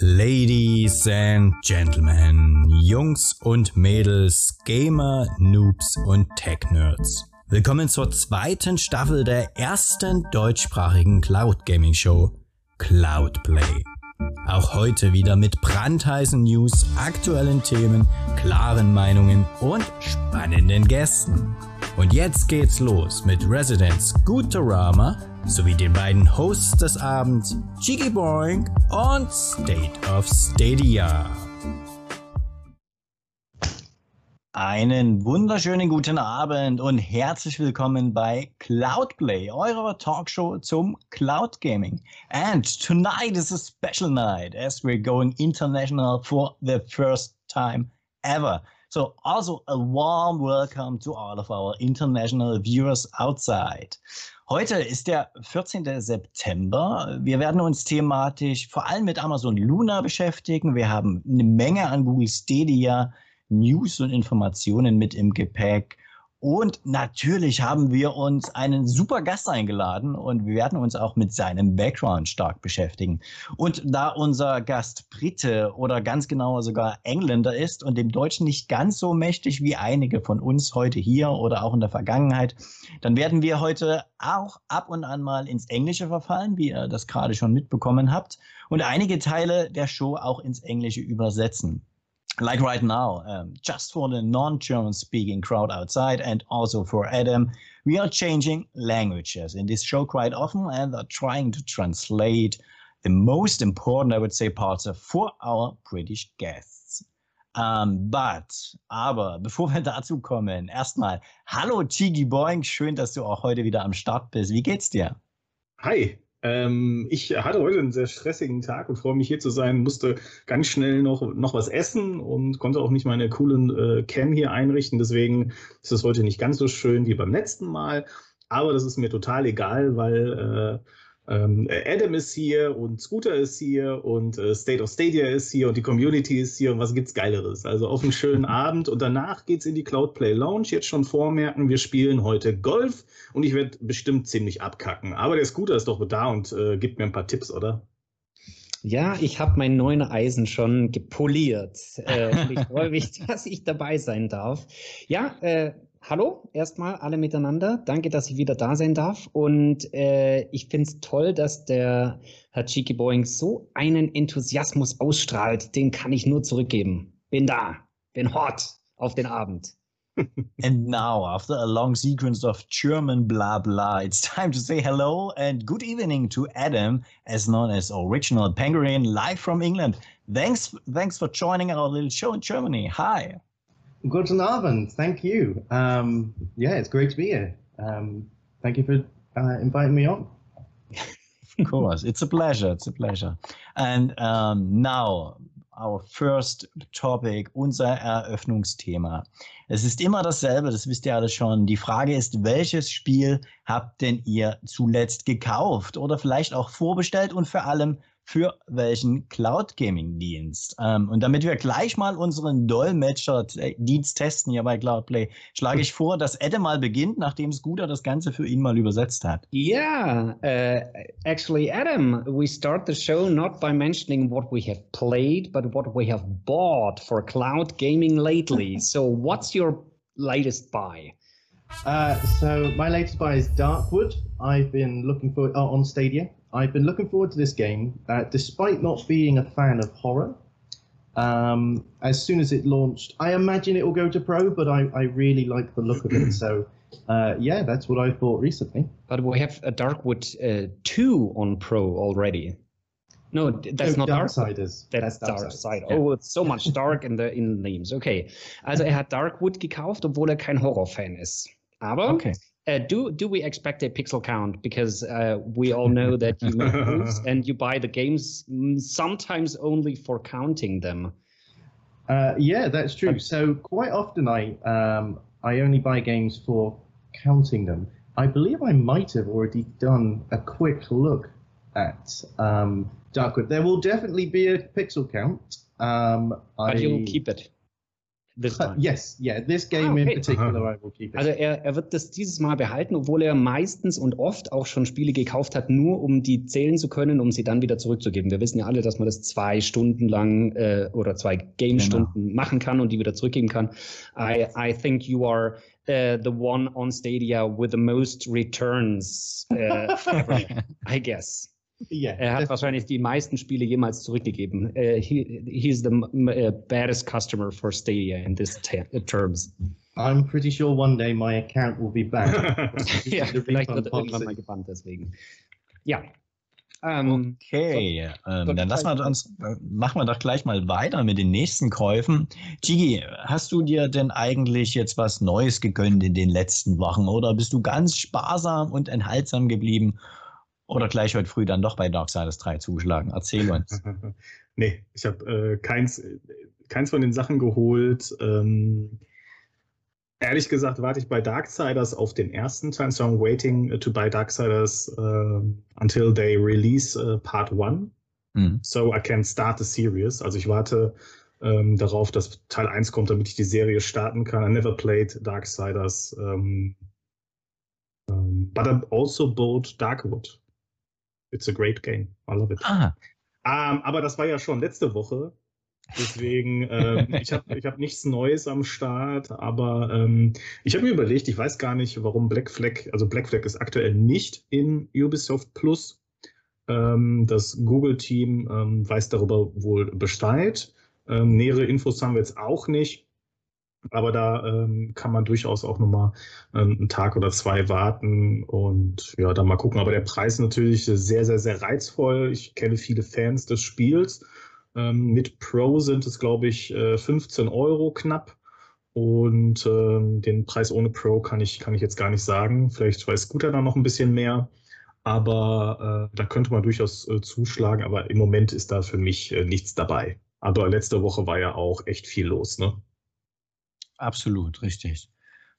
Ladies and Gentlemen, Jungs und Mädels, Gamer, Noobs und Tech-Nerds. Willkommen zur zweiten Staffel der ersten deutschsprachigen Cloud Gaming Show, Cloudplay. Auch heute wieder mit brandheißen News, aktuellen Themen, klaren Meinungen und spannenden Gästen. Und jetzt geht's los mit Residents Guterama sowie den beiden Hosts des Abends, Cheeky Boing und State of Stadia. Einen wunderschönen guten Abend und herzlich willkommen bei Cloudplay, eurer Talkshow zum Cloud Gaming. And tonight is a special night as we're going international for the first time ever. So, also a warm welcome to all of our international viewers outside. Heute ist der 14. September. Wir werden uns thematisch vor allem mit Amazon Luna beschäftigen. Wir haben eine Menge an Google Stadia News und Informationen mit im Gepäck. Und natürlich haben wir uns einen super Gast eingeladen und wir werden uns auch mit seinem Background stark beschäftigen. Und da unser Gast Brite oder ganz genauer sogar Engländer ist und dem Deutschen nicht ganz so mächtig wie einige von uns heute hier oder auch in der Vergangenheit, dann werden wir heute auch ab und an mal ins Englische verfallen, wie ihr das gerade schon mitbekommen habt, und einige Teile der Show auch ins Englische übersetzen like right now, um, just for the non-German speaking crowd outside and also for Adam, we are changing languages in this show quite often and are trying to translate the most important, I would say, parts for our British guests. Um, but, aber, bevor wir dazu kommen, erstmal, hallo Chigi Boing, schön, dass du auch heute wieder am Start bist. Wie geht's dir? Hi, ähm, ich hatte heute einen sehr stressigen Tag und freue mich hier zu sein, musste ganz schnell noch, noch was essen und konnte auch nicht meine coolen äh, Cam hier einrichten. Deswegen ist es heute nicht ganz so schön wie beim letzten Mal. Aber das ist mir total egal, weil äh, ähm, Adam ist hier und Scooter ist hier und äh, State of Stadia ist hier und die Community ist hier und was gibt's Geileres? Also auf einen schönen Abend und danach geht's in die Cloudplay Lounge. Jetzt schon vormerken, wir spielen heute Golf und ich werde bestimmt ziemlich abkacken. Aber der Scooter ist doch da und äh, gibt mir ein paar Tipps, oder? Ja, ich habe mein neuen Eisen schon gepoliert. Äh, ich freue mich, dass ich dabei sein darf. Ja, äh, hallo erstmal alle miteinander. Danke, dass ich wieder da sein darf. Und äh, ich finde es toll, dass der Herr Cheeky Boeing so einen Enthusiasmus ausstrahlt. Den kann ich nur zurückgeben. Bin da, bin hot auf den Abend. and now, after a long sequence of German blah blah, it's time to say hello and good evening to Adam, as known as Original Penguin, live from England. Thanks, thanks for joining our little show in Germany. Hi. Guten Abend. Thank you. Um, yeah, it's great to be here. Um, thank you for uh, inviting me on. of course, it's a pleasure. It's a pleasure. And um, now, our first topic, unser Eröffnungsthema. Es ist immer dasselbe, das wisst ihr alle schon. Die Frage ist, welches Spiel habt denn ihr zuletzt gekauft oder vielleicht auch vorbestellt und vor allem für welchen Cloud Gaming Dienst. Ähm, und damit wir gleich mal unseren Dolmetscher-Dienst testen hier bei Cloudplay, schlage ich vor, dass Edde mal beginnt, nachdem Scooter das Ganze für ihn mal übersetzt hat. Yeah, uh, actually, Adam, we start the show not by mentioning what we have played, but what we have bought for cloud gaming lately. so, what's your latest buy? Uh, so my latest buy is Darkwood. I've been looking for uh, on Stadia. I've been looking forward to this game, uh, despite not being a fan of horror. Um, as soon as it launched, I imagine it will go to pro, but I, I really like the look of it. So, uh, yeah, that's what I've bought recently. But we have a Darkwood uh, 2 on pro already. No, that's no, not Darksiders. That's, that's Dark Side. Yeah. Oh, it's so much dark in the in the names. Okay, also er hat Darkwood gekauft, obwohl er kein Horrorfan ist. Aber okay. Uh, do do we expect a pixel count? Because uh, we all know that you make moves and you buy the games mm, sometimes only for counting them. Uh, yeah, that's true. So quite often I um, I only buy games for counting them. I believe I might have already done a quick look at um, Darkwood. There will definitely be a pixel count. Um, but I, you'll keep it. This time. yes, yeah, this game Ah, in okay. particular, Aha. I will keep it. Also er, er wird das dieses Mal behalten, obwohl er meistens und oft auch schon Spiele gekauft hat, nur um die zählen zu können, um sie dann wieder zurückzugeben. Wir wissen ja alle, dass man das zwei Stunden lang äh, oder zwei Game-Stunden machen kann und die wieder zurückgeben kann. I, I think you are uh, the one on Stadia with the most returns, uh, I guess. Yeah, Er hat wahrscheinlich die meisten Spiele jemals zurückgegeben. Uh, he, he's the m- uh, baddest customer for Stadia in this te- terms. I'm pretty sure one day my account will be back. ja, vielleicht wird er irgendwann mal gebannt deswegen. Ja. Ähm, Okay, ähm, soll dann lassen wir uns, äh, machen wir doch gleich mal weiter mit den nächsten Käufen. Gigi, hast du dir denn eigentlich jetzt was Neues gegönnt in den letzten Wochen oder bist du ganz sparsam und enthaltsam geblieben oder gleich heute früh dann doch bei Darksiders 3 zugeschlagen? Erzähl uns. nee, ich habe äh, keins, keins von den Sachen geholt. Ähm, ehrlich gesagt warte ich bei Darksiders auf den ersten Teil. So I'm waiting to buy Darksiders uh, until they release uh, Part 1. Hm. So I can start the series. Also ich warte ähm, darauf, dass Teil 1 kommt, damit ich die Serie starten kann. I never played Darksiders. Um, um, but I also bought Darkwood. It's a great game. I love it. Ah, Ähm, aber das war ja schon letzte Woche. Deswegen, ähm, ich habe ich hab nichts Neues am Start, aber ähm, ich habe mir überlegt, ich weiß gar nicht, warum Black Flag, also Black Flag ist aktuell nicht in Ubisoft Plus. Ähm, das Google-Team ähm, weiß darüber wohl Bescheid. Ähm, nähere Infos haben wir jetzt auch nicht. Aber da ähm, kann man durchaus auch nochmal ähm, einen Tag oder zwei warten und ja, dann mal gucken. Aber der Preis ist natürlich sehr, sehr, sehr reizvoll. Ich kenne viele Fans des Spiels. Ähm, mit Pro sind es, glaube ich, äh, 15 Euro knapp. Und ähm, den Preis ohne Pro kann ich, kann ich jetzt gar nicht sagen. Vielleicht weiß Scooter da noch ein bisschen mehr. Aber äh, da könnte man durchaus äh, zuschlagen. Aber im Moment ist da für mich äh, nichts dabei. Aber letzte Woche war ja auch echt viel los, ne? Absolut, richtig.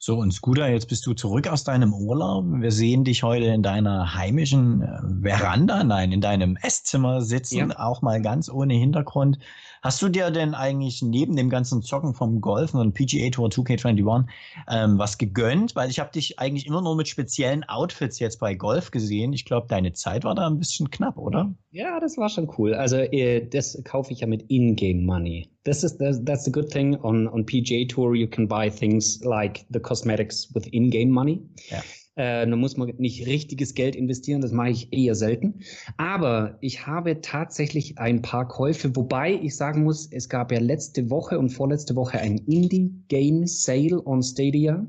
So, und Scooter, jetzt bist du zurück aus deinem Urlaub. Wir sehen dich heute in deiner heimischen äh, Veranda, nein, in deinem Esszimmer sitzen, Ja. auch mal ganz ohne Hintergrund. Hast du dir denn eigentlich neben dem ganzen Zocken vom Golf und PGA Tour 2K21 ähm, was gegönnt? Weil ich habe dich eigentlich immer nur mit speziellen Outfits jetzt bei Golf gesehen. Ich glaube, deine Zeit war da ein bisschen knapp, oder? ja, das war schon cool. Also äh, das kaufe ich ja mit In-Game Money. This is the, that's the good thing on on PGA Tour. You can buy things like the cosmetics with In-Game Money. Ja. Äh, da muss man nicht richtiges Geld investieren, das mache ich eher selten. Aber ich habe tatsächlich ein paar Käufe, wobei ich sagen muss, es gab ja letzte Woche und vorletzte Woche ein Indie Game Sale on Stadia.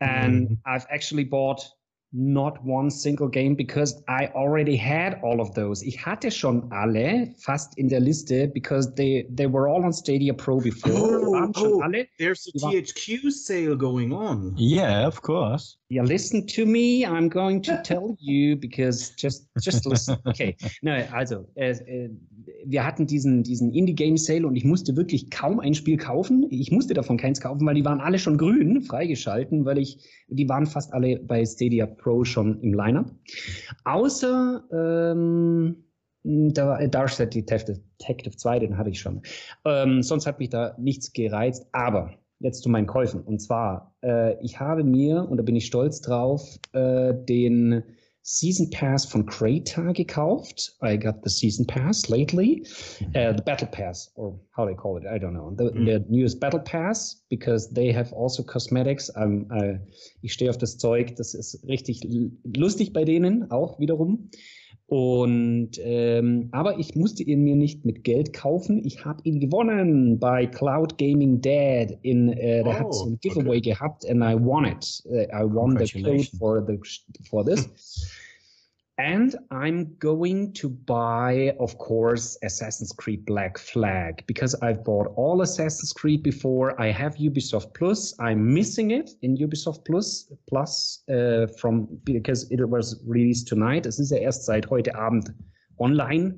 And Mhm. I've actually bought not one single game because I already had all of those. Ich hatte schon alle fast in der Liste because they they were all on Stadia Pro before. Oh, waren schon oh. alle. There's a Ja. THQ sale going on. Yeah, of course. Yeah, listen to me. I'm going to tell you because just just listen. Okay. No, also äh, äh, wir hatten diesen diesen Indie Game Sale und ich musste wirklich kaum ein Spiel kaufen. Ich musste davon keins kaufen, weil die waren alle schon grün freigeschalten, weil ich die waren fast alle bei Stadia Pro schon im Lineup. Außer ähm, da, Darkset Detective, Detective 2, den hatte ich schon. Ähm, sonst hat mich da nichts gereizt. Aber jetzt zu meinen Käufen. Und zwar, äh, ich habe mir, und da bin ich stolz drauf, äh, den Season Pass von Crata gekauft. I got the Season Pass lately. Uh, the Battle Pass, or how they call it, I don't know. The, Mhm. the newest Battle Pass, because they have also cosmetics. Um, äh, ich stehe auf das Zeug, das ist richtig lustig bei denen, auch wiederum. Und ähm, aber ich musste ihn mir nicht mit Geld kaufen. Ich habe ihn gewonnen bei Cloud Gaming Dad. In äh, der hat Oh, so ein Giveaway gehabt and I won it. Uh, I won the code for the for this. And I'm going to buy, of course, Assassin's Creed Black Flag because I've bought all Assassin's Creed before. I have Ubisoft Plus. I'm missing it in Ubisoft Plus Plus uh, from because it was released tonight. Es ist ja erst seit heute Abend online.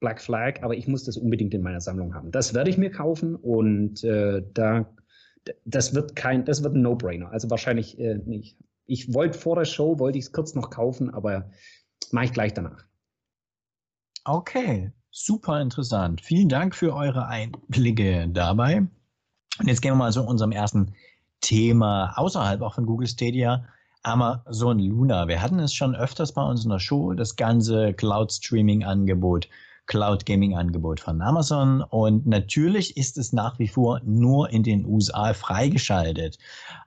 Black Flag, aber ich muss das unbedingt in meiner Sammlung haben. Das werde ich mir kaufen und äh, da das wird kein, das wird ein No-Brainer. Also wahrscheinlich äh, nicht. Ich wollte vor der Show, wollte ich es kurz noch kaufen, aber mache ich gleich danach. Okay, super interessant. Vielen Dank für eure Einblicke dabei. Und jetzt gehen wir mal zu unserem ersten Thema außerhalb auch von Google Stadia. Amazon Luna. Wir hatten es schon öfters bei uns in der Show, das ganze Cloud-Streaming-Angebot, Cloud-Gaming-Angebot von Amazon. Und natürlich ist es nach wie vor nur in den USA freigeschaltet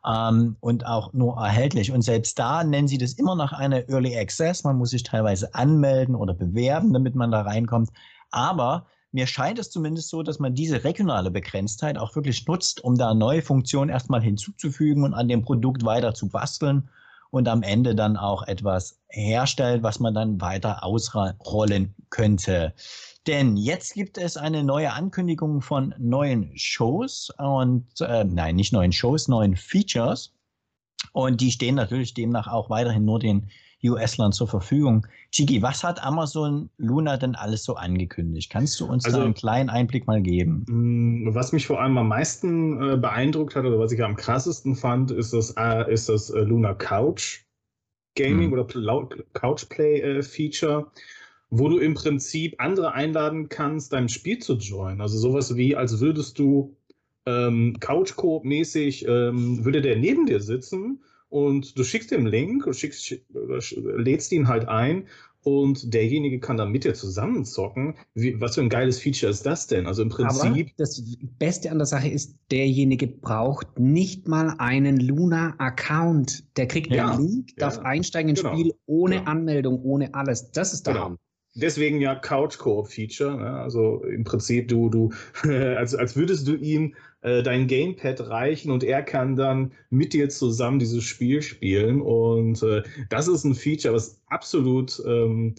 ähm, und auch nur erhältlich. Und selbst da nennen sie das immer noch eine Early Access. Man muss sich teilweise anmelden oder bewerben, damit man da reinkommt. Aber mir scheint es zumindest so, dass man diese regionale Begrenztheit auch wirklich nutzt, um da neue Funktionen erstmal hinzuzufügen und an dem Produkt weiter zu basteln und am Ende dann auch etwas herstellt, was man dann weiter ausrollen könnte. Denn jetzt gibt es eine neue Ankündigung von neuen Shows und äh, nein, nicht neuen Shows, neuen Features. Und die stehen natürlich demnach auch weiterhin nur den US-Land zur Verfügung. Chigi, was hat Amazon Luna denn alles so angekündigt? Kannst du uns also, einen kleinen Einblick mal geben? Mm, was mich vor allem am meisten äh, beeindruckt hat oder was ich am krassesten fand, ist das, äh, ist das äh, Luna Couch Gaming hm. oder Couch Play äh, Feature wo du im Prinzip andere einladen kannst, deinem Spiel zu joinen. Also sowas wie, als würdest du ähm, Couch-Coop-mäßig, ähm, würde der neben dir sitzen und du schickst den Link, und schickst, lädst ihn halt ein und derjenige kann dann mit dir zusammenzocken. Wie, was für ein geiles Feature ist das denn? Also im Prinzip. Aber das Beste an der Sache ist, derjenige braucht nicht mal einen Luna-Account. Der kriegt ja, den Link, ja, darf einsteigen ins genau, Spiel ohne genau. Anmeldung, ohne alles. Das ist der genau. Hammer. Deswegen ja Couch-Koop-Feature. Ne? Also im Prinzip, du, du, als, als würdest du ihm äh, dein Gamepad reichen und er kann dann mit dir zusammen dieses Spiel spielen. Und äh, das ist ein Feature, was absolut, ähm,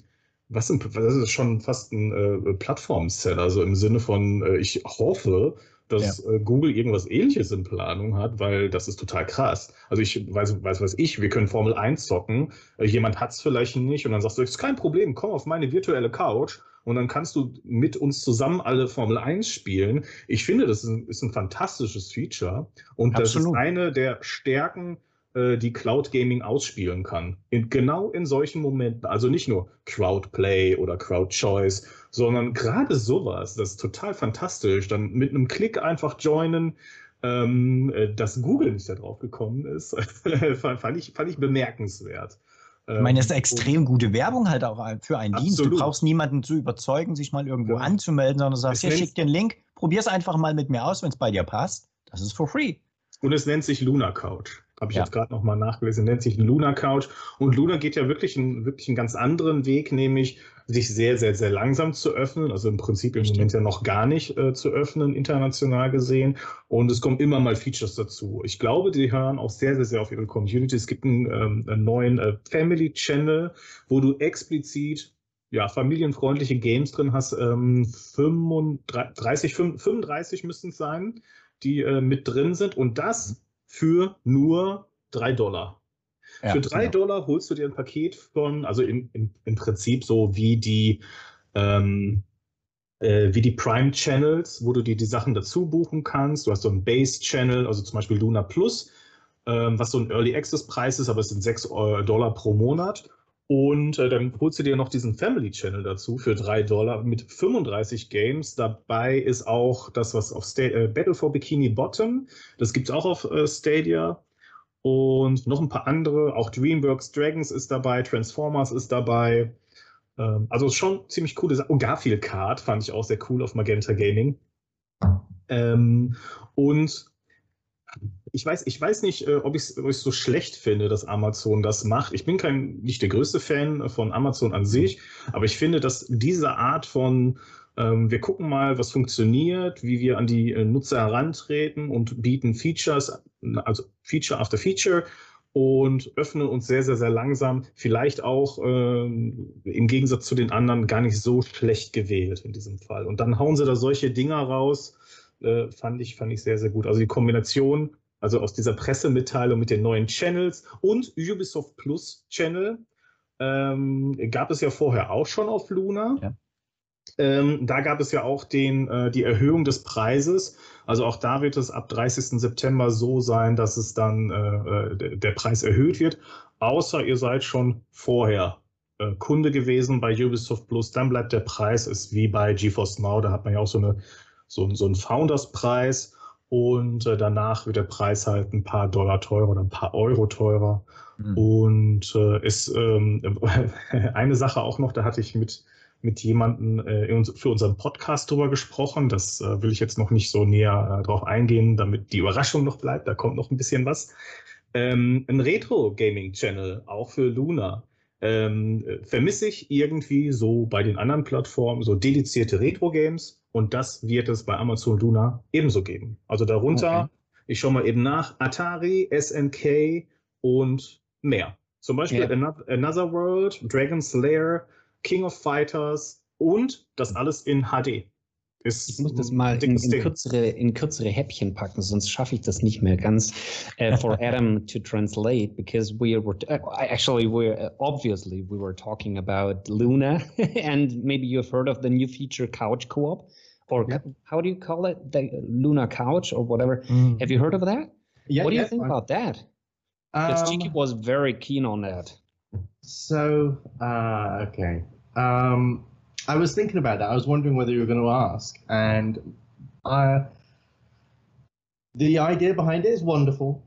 was, das ist schon fast ein äh, Plattform-Seller, also im Sinne von, äh, ich hoffe, dass ja. Äh, Google irgendwas ähnliches in Planung hat, weil das ist total krass. Also ich weiß, weiß was ich, wir können Formel 1 zocken, äh, jemand hat es vielleicht nicht und dann sagst du, ist kein Problem, komm auf meine virtuelle Couch und dann kannst du mit uns zusammen alle Formel 1 spielen. Ich finde, das ist ein, ist ein fantastisches Feature und Absolut. das ist eine der Stärken äh, die Cloud Gaming ausspielen kann. In, genau in solchen Momenten. Also nicht nur Crowd Play oder Crowd Choice, sondern gerade sowas, das ist total fantastisch. Dann mit einem Klick einfach joinen. Ähm, äh, dass Google nicht darauf gekommen ist, fand, ich, fand ich bemerkenswert. Ich meine, das ist ähm, extrem gute Werbung halt auch für einen Absolut. Dienst. Du brauchst niemanden zu überzeugen, sich mal irgendwo ja. anzumelden, sondern du sagst, hier, schick dir einen Link, probier es einfach mal mit mir aus, wenn es bei dir passt. Das ist for free. Und es nennt sich Luna Couch. Habe ich ja. jetzt gerade nochmal nachgelesen, nennt sich Luna Couch. Und Luna geht ja wirklich einen, wirklich einen ganz anderen Weg, nämlich sich sehr, sehr, sehr langsam zu öffnen. Also im Prinzip im Stimmt. Moment ja noch gar nicht äh, zu öffnen, international gesehen. Und es kommen immer mal Features dazu. Ich glaube, die hören auch sehr, sehr, sehr auf ihre Community. Es gibt einen, ähm, einen neuen äh, Family Channel, wo du explizit ja, familienfreundliche Games drin hast. Ähm, 35, 35 müssten es sein, die äh, mit drin sind. Und das für nur drei Dollar. Ja, für drei genau. Dollar holst du dir ein Paket von, also im, im, im Prinzip so wie die, ähm, äh, wie die Prime Channels, wo du dir die Sachen dazu buchen kannst. Du hast so einen Base Channel, also zum Beispiel Luna Plus, ähm, was so ein Early Access Preis ist, aber es sind sechs äh, Dollar pro Monat. Und äh, dann holst du dir noch diesen Family Channel dazu für 3 Dollar mit 35 Games. Dabei ist auch das, was auf Sta äh, Battle for Bikini Bottom, das gibt es auch auf äh, Stadia. Und noch ein paar andere, auch DreamWorks Dragons ist dabei, Transformers ist dabei. Ähm, also schon ziemlich coole Sachen. Und Garfield Card fand ich auch sehr cool auf Magenta Gaming. Ähm, und ich weiß, ich weiß nicht, äh, ob ich es so schlecht finde, dass Amazon das macht. Ich bin kein, nicht der größte Fan von Amazon an sich, aber ich finde, dass diese Art von ähm, wir gucken mal, was funktioniert, wie wir an die äh, Nutzer herantreten und bieten Features, also Feature after Feature und öffnen uns sehr, sehr, sehr langsam. Vielleicht auch ähm, im Gegensatz zu den anderen gar nicht so schlecht gewählt in diesem Fall. Und dann hauen sie da solche Dinger raus, äh, fand, ich, fand ich sehr, sehr gut. Also die Kombination also aus dieser Pressemitteilung mit den neuen Channels und Ubisoft Plus Channel ähm, gab es ja vorher auch schon auf Luna. Ja. Ähm, da gab es ja auch den, äh, die Erhöhung des Preises. Also auch da wird es ab 30. September so sein, dass es dann äh, äh der Preis erhöht wird. Außer ihr seid schon vorher äh, Kunde gewesen bei Ubisoft Plus, dann bleibt der Preis ist wie bei GeForce Now. Da hat man ja auch so, eine, so, so einen Founders-Preis. Und äh, danach wird der Preis halt ein paar Dollar teurer oder ein paar Euro teurer. Mhm. Und äh, ist ähm, eine Sache auch noch, da hatte ich mit, mit jemandem äh, für unseren Podcast drüber gesprochen. Das äh, will ich jetzt noch nicht so näher äh, drauf eingehen, damit die Überraschung noch bleibt. Da kommt noch ein bisschen was. Ähm, ein Retro-Gaming-Channel, auch für Luna. Ähm, vermisse ich irgendwie so bei den anderen Plattformen so dedizierte Retro-Games und das wird es bei Amazon Luna ebenso geben. Also darunter, okay. ich schaue mal eben nach, Atari, SNK und mehr. Zum Beispiel yeah. Another World, Dragon's Lair, King of Fighters und das alles in HD. Ist ich muss das mal in, in, kürzere, in kürzere Häppchen packen, sonst schaffe ich das nicht mehr ganz. Uh, for Adam to translate, because we were uh, actually we uh, obviously we were talking about Luna, and maybe you've heard of the new feature Couch Co-op, or yeah. how do you call it, the Luna Couch or whatever? Mm. Have you heard of that? Yeah. What do you think about that? Because um, Chiki was very keen on that. So, uh, okay. Um, I was thinking about that. I was wondering whether you were going to ask, and I, the idea behind it is wonderful,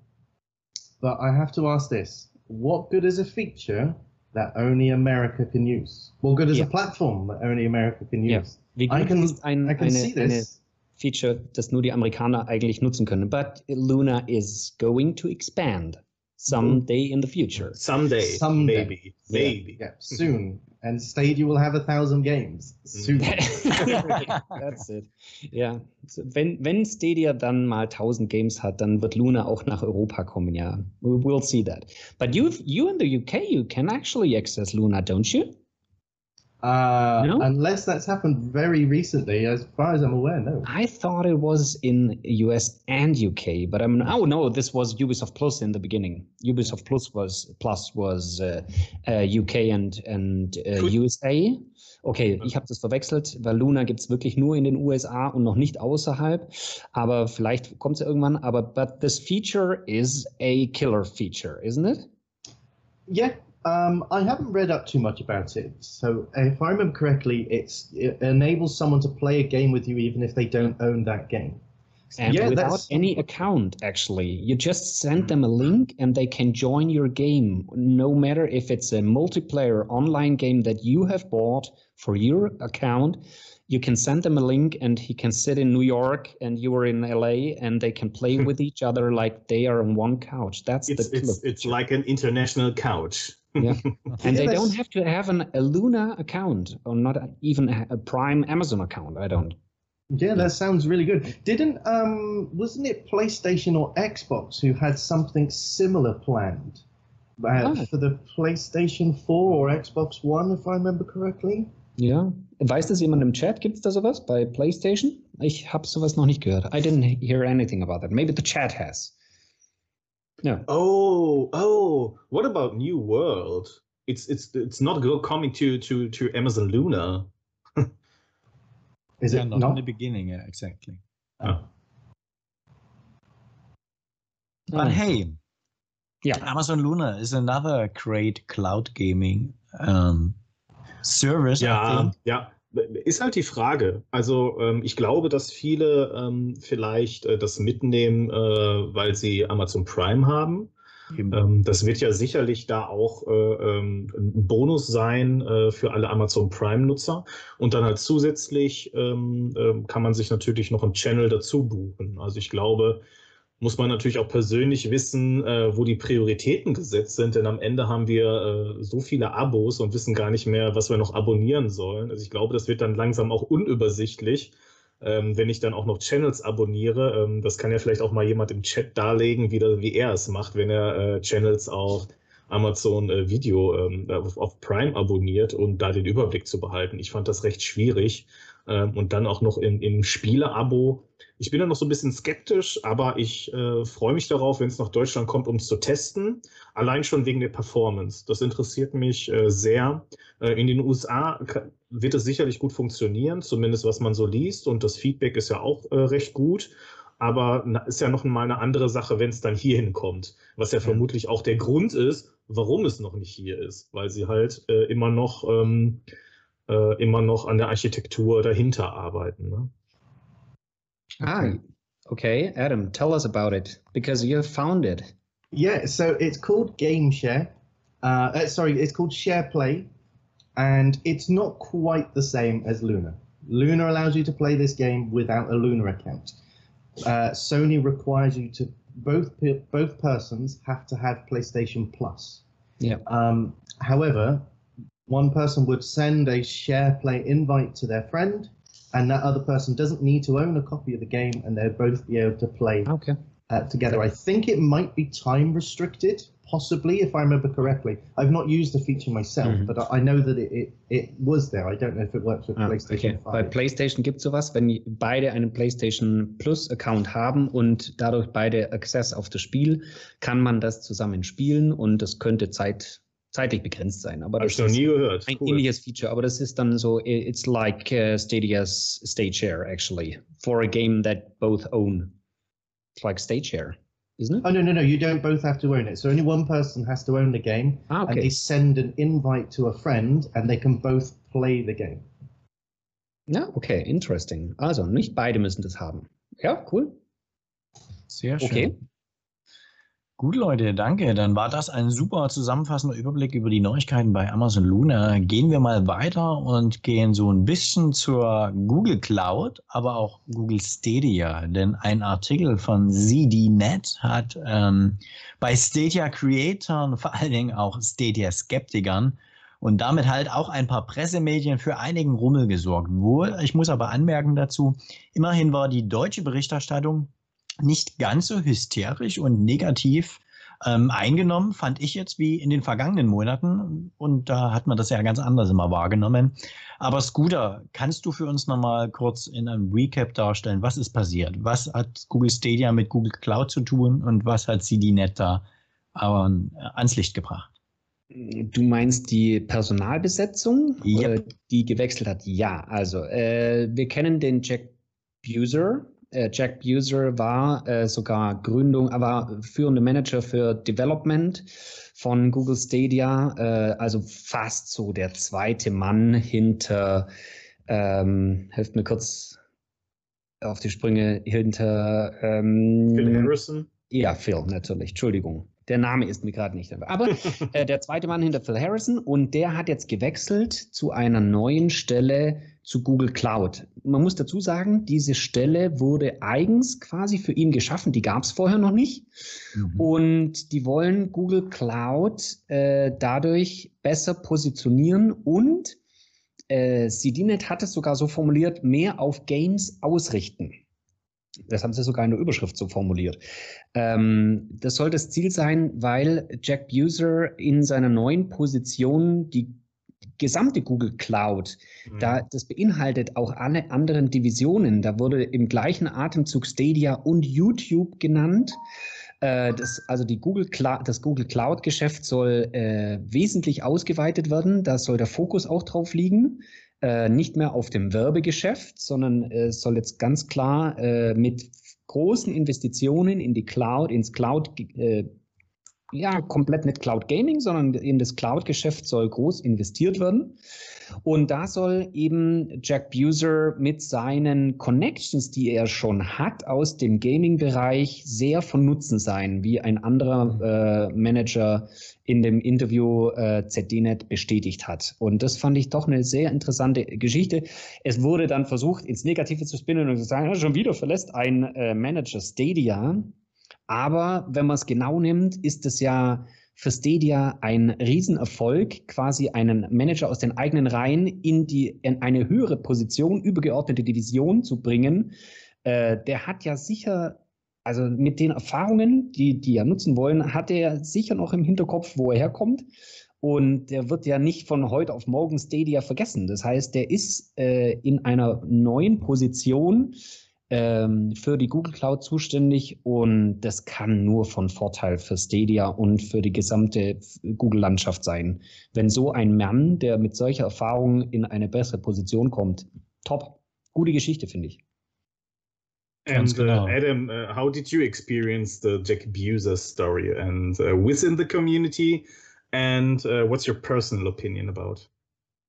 but I have to ask this: What good is a feature that only America can use? What good is yeah. a platform that only America can use? I can, ein, I can eine, see this. Feature, das nur die Amerikaner eigentlich nutzen können. But Luna is going to expand someday in the future. Someday, someday. maybe, maybe. Yeah, yeah, soon. And Stadia will have a thousand games soon. That's it. Ja, wenn, wenn Stadia dann mal 1000 Games hat, dann wird Luna auch nach Europa kommen, ja. We'll see that. But you, you in the UK, you can actually access Luna, don't you? Uh, no? Unless that's happened very recently, as far as I'm aware, no. I thought it was in US and UK, but I'm oh no, this was Ubisoft Plus in the beginning. Ubisoft Plus was Plus was uh, uh, UK and and uh, USA. Okay, ich habe das verwechselt, weil Luna gibt es wirklich nur in den USA und noch nicht außerhalb. Aber vielleicht kommt es ja irgendwann. Aber but this feature is a killer feature, isn't it? Yeah, Um, I haven't read up too much about it. So if I remember correctly, it's it enables someone to play a game with you even if they don't own that game. And yeah, without that's... any account, actually, you just send them a link and they can join your game. No matter if it's a multiplayer online game that you have bought for your account, you can send them a link and he can sit in New York and you are in LA and they can play with each other like they are on one couch. That's it's, the it's, it's like an international couch. Yeah, and they don't have to have an, a Luna account or not even a, a Prime Amazon account. I don't. Yeah, that sounds really good. Didn't um wasn't it PlayStation or Xbox who had something similar planned uh, ah. for the PlayStation 4 or Xbox One, if I remember correctly? Ja, weiß das jemand im Chat? Gibt es da sowas bei PlayStation? Ich habe sowas noch nicht gehört. I didn't hear anything about that. Maybe the chat has. Yeah. Oh, oh. What about New World? It's it's it's not coming to to to Amazon Luna. Is yeah, it not, not in the beginning? Yeah, exactly. Oh. But oh. hey, yeah, Amazon Luna is another great cloud gaming um, service. Ja, ja. Ist halt die Frage. Also ähm, ich glaube, dass viele ähm, vielleicht äh, das mitnehmen, äh, weil sie Amazon Prime haben. Ähm, das wird ja sicherlich da auch äh, ähm, ein Bonus sein äh, für alle Amazon Prime-Nutzer. Und dann halt zusätzlich ähm, ähm, kann man sich natürlich noch einen Channel dazu buchen. Also ich glaube, muss man natürlich auch persönlich wissen, äh, wo die Prioritäten gesetzt sind, denn am Ende haben wir äh, so viele Abos und wissen gar nicht mehr, was wir noch abonnieren sollen. Also ich glaube, das wird dann langsam auch unübersichtlich, ähm, wenn ich dann auch noch Channels abonniere. Ähm, das kann ja vielleicht auch mal jemand im Chat darlegen, wie, wie er es macht, wenn er äh, Channels auf Amazon äh, Video ähm, auf, auf, Prime abonniert und da den Überblick zu behalten. Ich fand das recht schwierig. Ähm, und dann auch noch im, im Spiele-Abo ich bin da noch so ein bisschen skeptisch, aber ich äh, freue mich darauf, wenn es nach Deutschland kommt, um es zu testen. Allein schon wegen der Performance. Das interessiert mich äh, sehr. Äh, in den USA wird es sicherlich gut funktionieren, zumindest was man so liest. Und das Feedback ist ja auch äh, recht gut. Aber na, ist ja noch mal eine andere Sache, wenn es dann hierhin kommt. Was ja, ja vermutlich auch der Grund ist, warum es noch nicht hier ist. Weil sie halt äh, immer noch ähm, äh, immer noch an der Architektur dahinter arbeiten. Ne? Ah, Okay, Adam, tell us about it because you found it. Yeah, so it's called Game Share. Uh, uh, sorry, it's called Share Play, and it's not quite the same as Luna. Luna allows you to play this game without a Luna account. Uh, Sony requires you to both both persons have to have PlayStation Plus. Yeah. Um, however, one person would send a share play invite to their friend, and that other person doesn't need to own a copy of the game, and they'd both be able to play Okay. uh, together. I think it might be time restricted, possibly, if I remember correctly. I've not used the feature myself, Mhm. but I, I know that it, it, it was there. I don't know if it works with Ah, PlayStation okay. Bei PlayStation gibt es sowas, wenn beide einen PlayStation Plus Account haben und dadurch beide Access auf das Spiel, kann man das zusammen spielen und das könnte Zeit, zeitlich begrenzt sein. Aber Habe das ich noch ist nie gehört. ein Cool. ähnliches Feature, aber das ist dann so, it's like uh, Stadia's Stage Share actually for a game that both own. It's like Stage Share, isn't it? Oh, no, no, no. You don't both have to own it. So only one person has to own the game, Ah, and they okay. send an invite to a friend, and they can both play the game. Ja, okay, interesting. Also, nicht beide müssen das haben. Ja, cool. Sehr schön. Okay. Gut, Leute, danke. Dann war das ein super zusammenfassender Überblick über die Neuigkeiten bei Amazon Luna. Gehen wir mal weiter und gehen so ein bisschen zur Google Cloud, aber auch Google Stadia. Denn ein Artikel von ZDNet hat ähm, bei Stadia Creatoren, vor allen Dingen auch Stadia Skeptikern und damit halt auch ein paar Pressemedien für einigen Rummel gesorgt. Wohl, ich muss aber anmerken dazu, immerhin war die deutsche Berichterstattung nicht ganz so hysterisch und negativ ähm, eingenommen, fand ich jetzt wie in den vergangenen Monaten. Und da hat man das ja ganz anders immer wahrgenommen. Aber Scooter, kannst du für uns nochmal kurz in einem Recap darstellen, was ist passiert? Was hat Google Stadia mit Google Cloud zu tun und was hat CDNet da äh, ans Licht gebracht? Du meinst die Personalbesetzung, Yep. die gewechselt hat? Ja, also äh, wir kennen den Jack Buser. Äh, Jack Buser war äh, sogar Gründung, aber führende Manager für Development von Google Stadia, äh, also fast so der zweite Mann hinter, ähm, helft mir kurz auf die Sprünge, hinter ähm, Phil Harrison. ja, Phil, natürlich. Entschuldigung. Der Name ist mir gerade nicht. Aber äh, der zweite Mann hinter Phil Harrison und der hat jetzt gewechselt zu einer neuen Stelle zu Google Cloud. Man muss dazu sagen, diese Stelle wurde eigens quasi für ihn geschaffen. Die gab es vorher noch nicht. Mhm. Und die wollen Google Cloud äh, dadurch besser positionieren und äh, CDNet hat es sogar so formuliert, mehr auf Games ausrichten. Das haben sie sogar in der Überschrift so formuliert. Ähm, das soll das Ziel sein, weil Jack Buser in seiner neuen Position die gesamte Google Cloud, Mhm. da das beinhaltet auch alle anderen Divisionen. Da wurde im gleichen Atemzug Stadia und YouTube genannt. Äh, das, also die Google Cloud, das Google Cloud Geschäft soll äh, wesentlich ausgeweitet werden. Da soll der Fokus auch drauf liegen. Äh, nicht mehr auf dem Werbegeschäft, sondern äh, es soll jetzt ganz klar äh, mit großen Investitionen in die Cloud, ins Cloud, äh, ja, komplett nicht Cloud Gaming, sondern in das Cloud-Geschäft soll groß investiert werden. Und da soll eben Jack Buser mit seinen Connections, die er schon hat aus dem Gaming-Bereich, sehr von Nutzen sein, wie ein anderer äh, Manager in dem Interview äh, ZDNet bestätigt hat. Und das fand ich doch eine sehr interessante Geschichte. Es wurde dann versucht, ins Negative zu spinnen und zu sagen, ja, schon wieder verlässt ein äh, Manager Stadia. Aber wenn man es genau nimmt, ist es ja für Stadia ein Riesenerfolg, quasi einen Manager aus den eigenen Reihen in, die, in eine höhere Position, übergeordnete Division zu bringen. Äh, der hat ja sicher, also mit den Erfahrungen, die die ja nutzen wollen, hat er sicher noch im Hinterkopf, wo er herkommt. Und der wird ja nicht von heute auf morgen Stadia vergessen. Das heißt, der ist äh, in einer neuen Position, ähm, für die Google Cloud zuständig und das kann nur von Vorteil für Stadia und für die gesamte Google-Landschaft sein. Wenn so ein Mann, der mit solcher Erfahrung in eine bessere Position kommt, top. Gute Geschichte, finde ich. And uh, genau. Adam, uh, how did you experience the Jack Buser story and uh, within the community? And uh, what's your personal opinion about?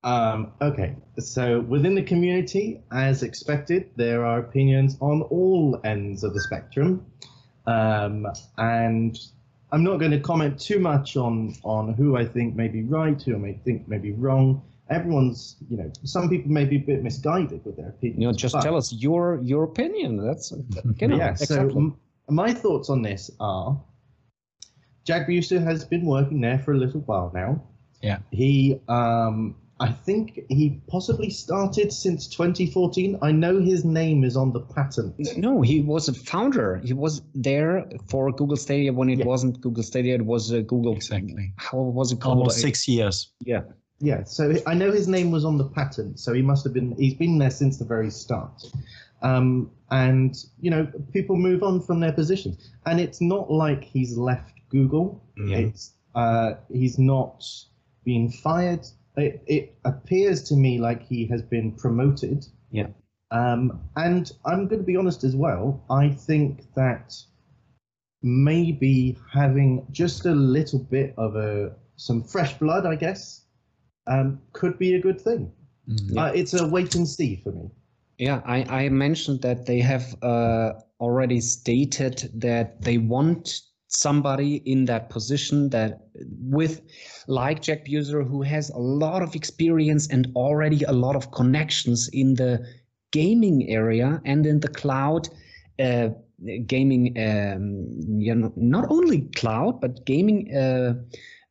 Um, okay, so within the community, as expected, there are opinions on all ends of the spectrum, um, and I'm not going to comment too much on on who I think may be right, who I may think may be wrong. Everyone's, you know, some people may be a bit misguided with their opinions. You know, just but- tell us your your opinion. That's you know, yeah, so exactly. m- my thoughts on this are Jack Buser has been working there for a little while now. Yeah. He, um, I think he possibly started since 2014. I know his name is on the patent. No, he was a founder. He was there for Google Stadia when it Yeah. wasn't Google Stadia. It was uh, Google. Exactly. How was it called? Almost six years. Yeah. Yeah, so I know his name was on the patent, so he must have been, he's been there since the very start. Um, and, you know, people move on from their positions. And it's not like he's left Google. Yeah. It's, uh, he's not been fired. It, it appears to me like he has been promoted. Yeah. Um, and I'm going to be honest as well. I think that maybe having just a little bit of a some fresh blood, I guess, um, could be a good thing. Mhm. Uh, it's a wait and see for me. Yeah, I, I mentioned that they have uh, already stated that they want somebody in that position that with like Jack Buser who has a lot of experience and already a lot of connections in the gaming area and in the cloud uh, gaming um, you know not only cloud but gaming uh,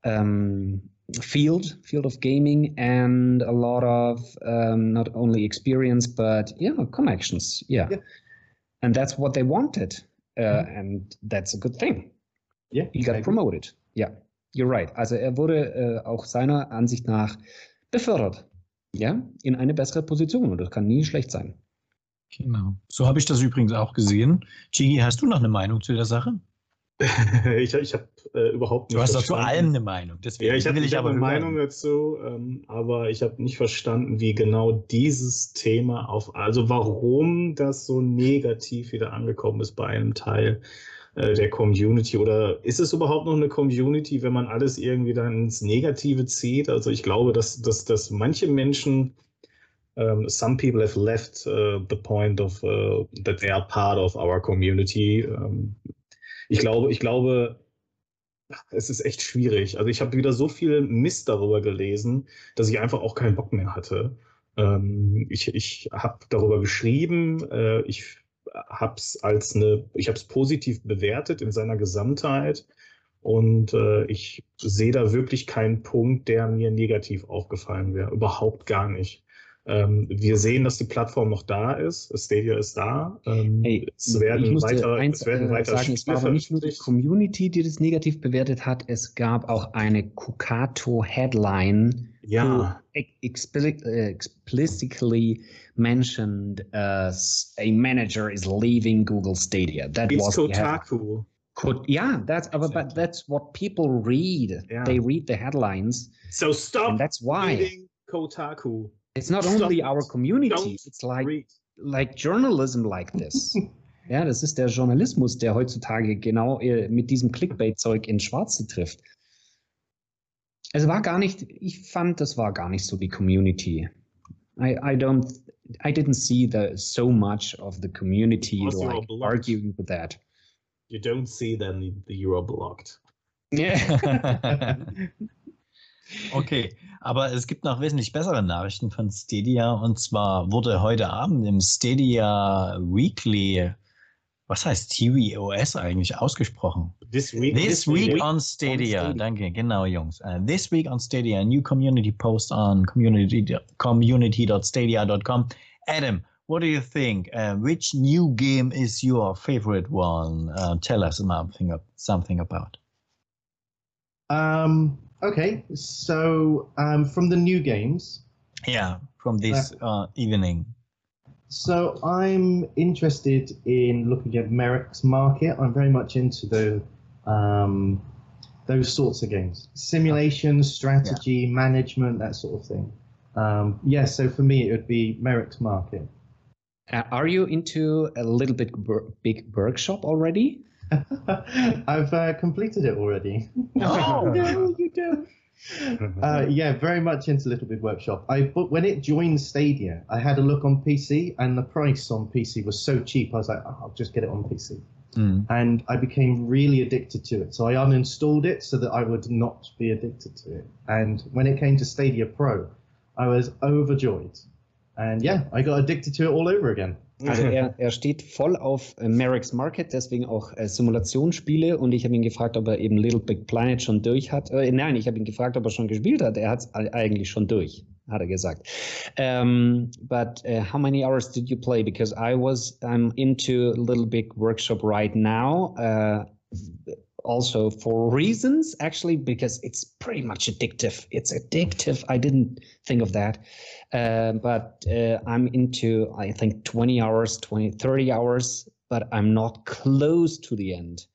um, field field of gaming and a lot of um, not only experience but yeah connections yeah, Yeah. and that's what they wanted uh, and that's a good thing Yeah, he got promoted ja you're right also er wurde äh, auch seiner Ansicht nach befördert ja in eine bessere Position und das kann nie schlecht sein Genau. So habe ich das übrigens auch gesehen. Chigi, hast du noch eine Meinung zu der Sache? ich ich habe äh, überhaupt nicht. Du hast doch zu allem eine Meinung. Deswegen Ja, ich habe hab eine. Meinung dazu, ähm, aber ich habe nicht verstanden, wie genau dieses Thema auf, also warum das so negativ wieder angekommen ist bei einem Teil äh, der Community oder ist es überhaupt noch eine Community, wenn man alles irgendwie dann ins Negative zieht? Also ich glaube, dass, dass, dass manche Menschen um, some people have left uh, the point of uh, that they are part of our community. Um, ich glaube, ich glaube, es ist echt schwierig. Also ich habe wieder so viel Mist darüber gelesen, dass ich einfach auch keinen Bock mehr hatte. Ähm, ich ich habe darüber geschrieben, ich habe es als eine, ich habe es positiv bewertet in seiner Gesamtheit und äh, ich sehe da wirklich keinen Punkt, der mir negativ aufgefallen wäre. Überhaupt gar nicht. Ähm, wir sehen, dass die Plattform noch da ist. Stadia ist da. Ähm, Hey, es werden weiter, eins es werden äh, weiter sagen, es war aber nicht nur die. Community, die das negativ bewertet hat, es gab auch eine Kukato-Headline, Ja, who uh, explicitly mentioned as a manager is leaving Google Stadia. That it's was Kotaku. Could, yeah, that's but, but that's what people read. Yeah. They read the headlines, So stop that's why reading Kotaku. it's not Stop only our community. Don't It's like read. like journalism like this. ja, das ist der Journalismus, der heutzutage genau äh, mit diesem Clickbait-Zeug ins Schwarze trifft. Es war gar nicht, ich fand, das war gar nicht so die Community. I, I don't, I didn't see the so much of the community like arguing with that. You don't see them, you are blocked. Yeah. Okay, aber es gibt noch wesentlich bessere Nachrichten von Stadia und zwar wurde heute Abend im Stadia Weekly, was heißt TVOS eigentlich ausgesprochen? This week, This week week- on Stadia, Stadia. danke, genau Jungs. Uh, this week on Stadia, a new community post on community community.stadia.com. Adam, what do you think? Uh, which new game is your favorite one? Uh, tell us something, something about. Um, okay, so um, from the new games, Yeah, from this uh, evening. So I'm interested in looking at Merrick's market. I'm very much into the um, those sorts of games, simulation, strategy, management, that sort of thing. Um, yeah, so for me, it would be Merrick's market. Uh, are you into a little bit bur- big workshop already? I've uh, completed it already. Oh. no, you don't. Uh, yeah, very much into Little Big Workshop. I but when it joined Stadia, I had a look on PC, and the price on PC was so cheap. I was like, oh, I'll just get it on PC, Mm. and I became really addicted to it. So I uninstalled it so that I would not be addicted to it. And when it came to Stadia Pro, I was overjoyed, and yeah, I got addicted to it all over again. Also er, er steht voll auf äh, Merrick's Market, deswegen auch äh, Simulationsspiele und ich habe ihn gefragt, ob er eben Little Big Planet schon durch hat. Äh, nein, ich habe ihn gefragt, ob er schon gespielt hat. Er hat es eigentlich schon durch, hat er gesagt. Um, but uh, how many hours did you play? Because I was, I'm into Little Big Workshop right now. Uh, also for reasons actually because it's pretty much addictive. It's addictive. I didn't think of that. Uh, but uh, i'm into i think 20 hours 20 30 hours but i'm not close to the end.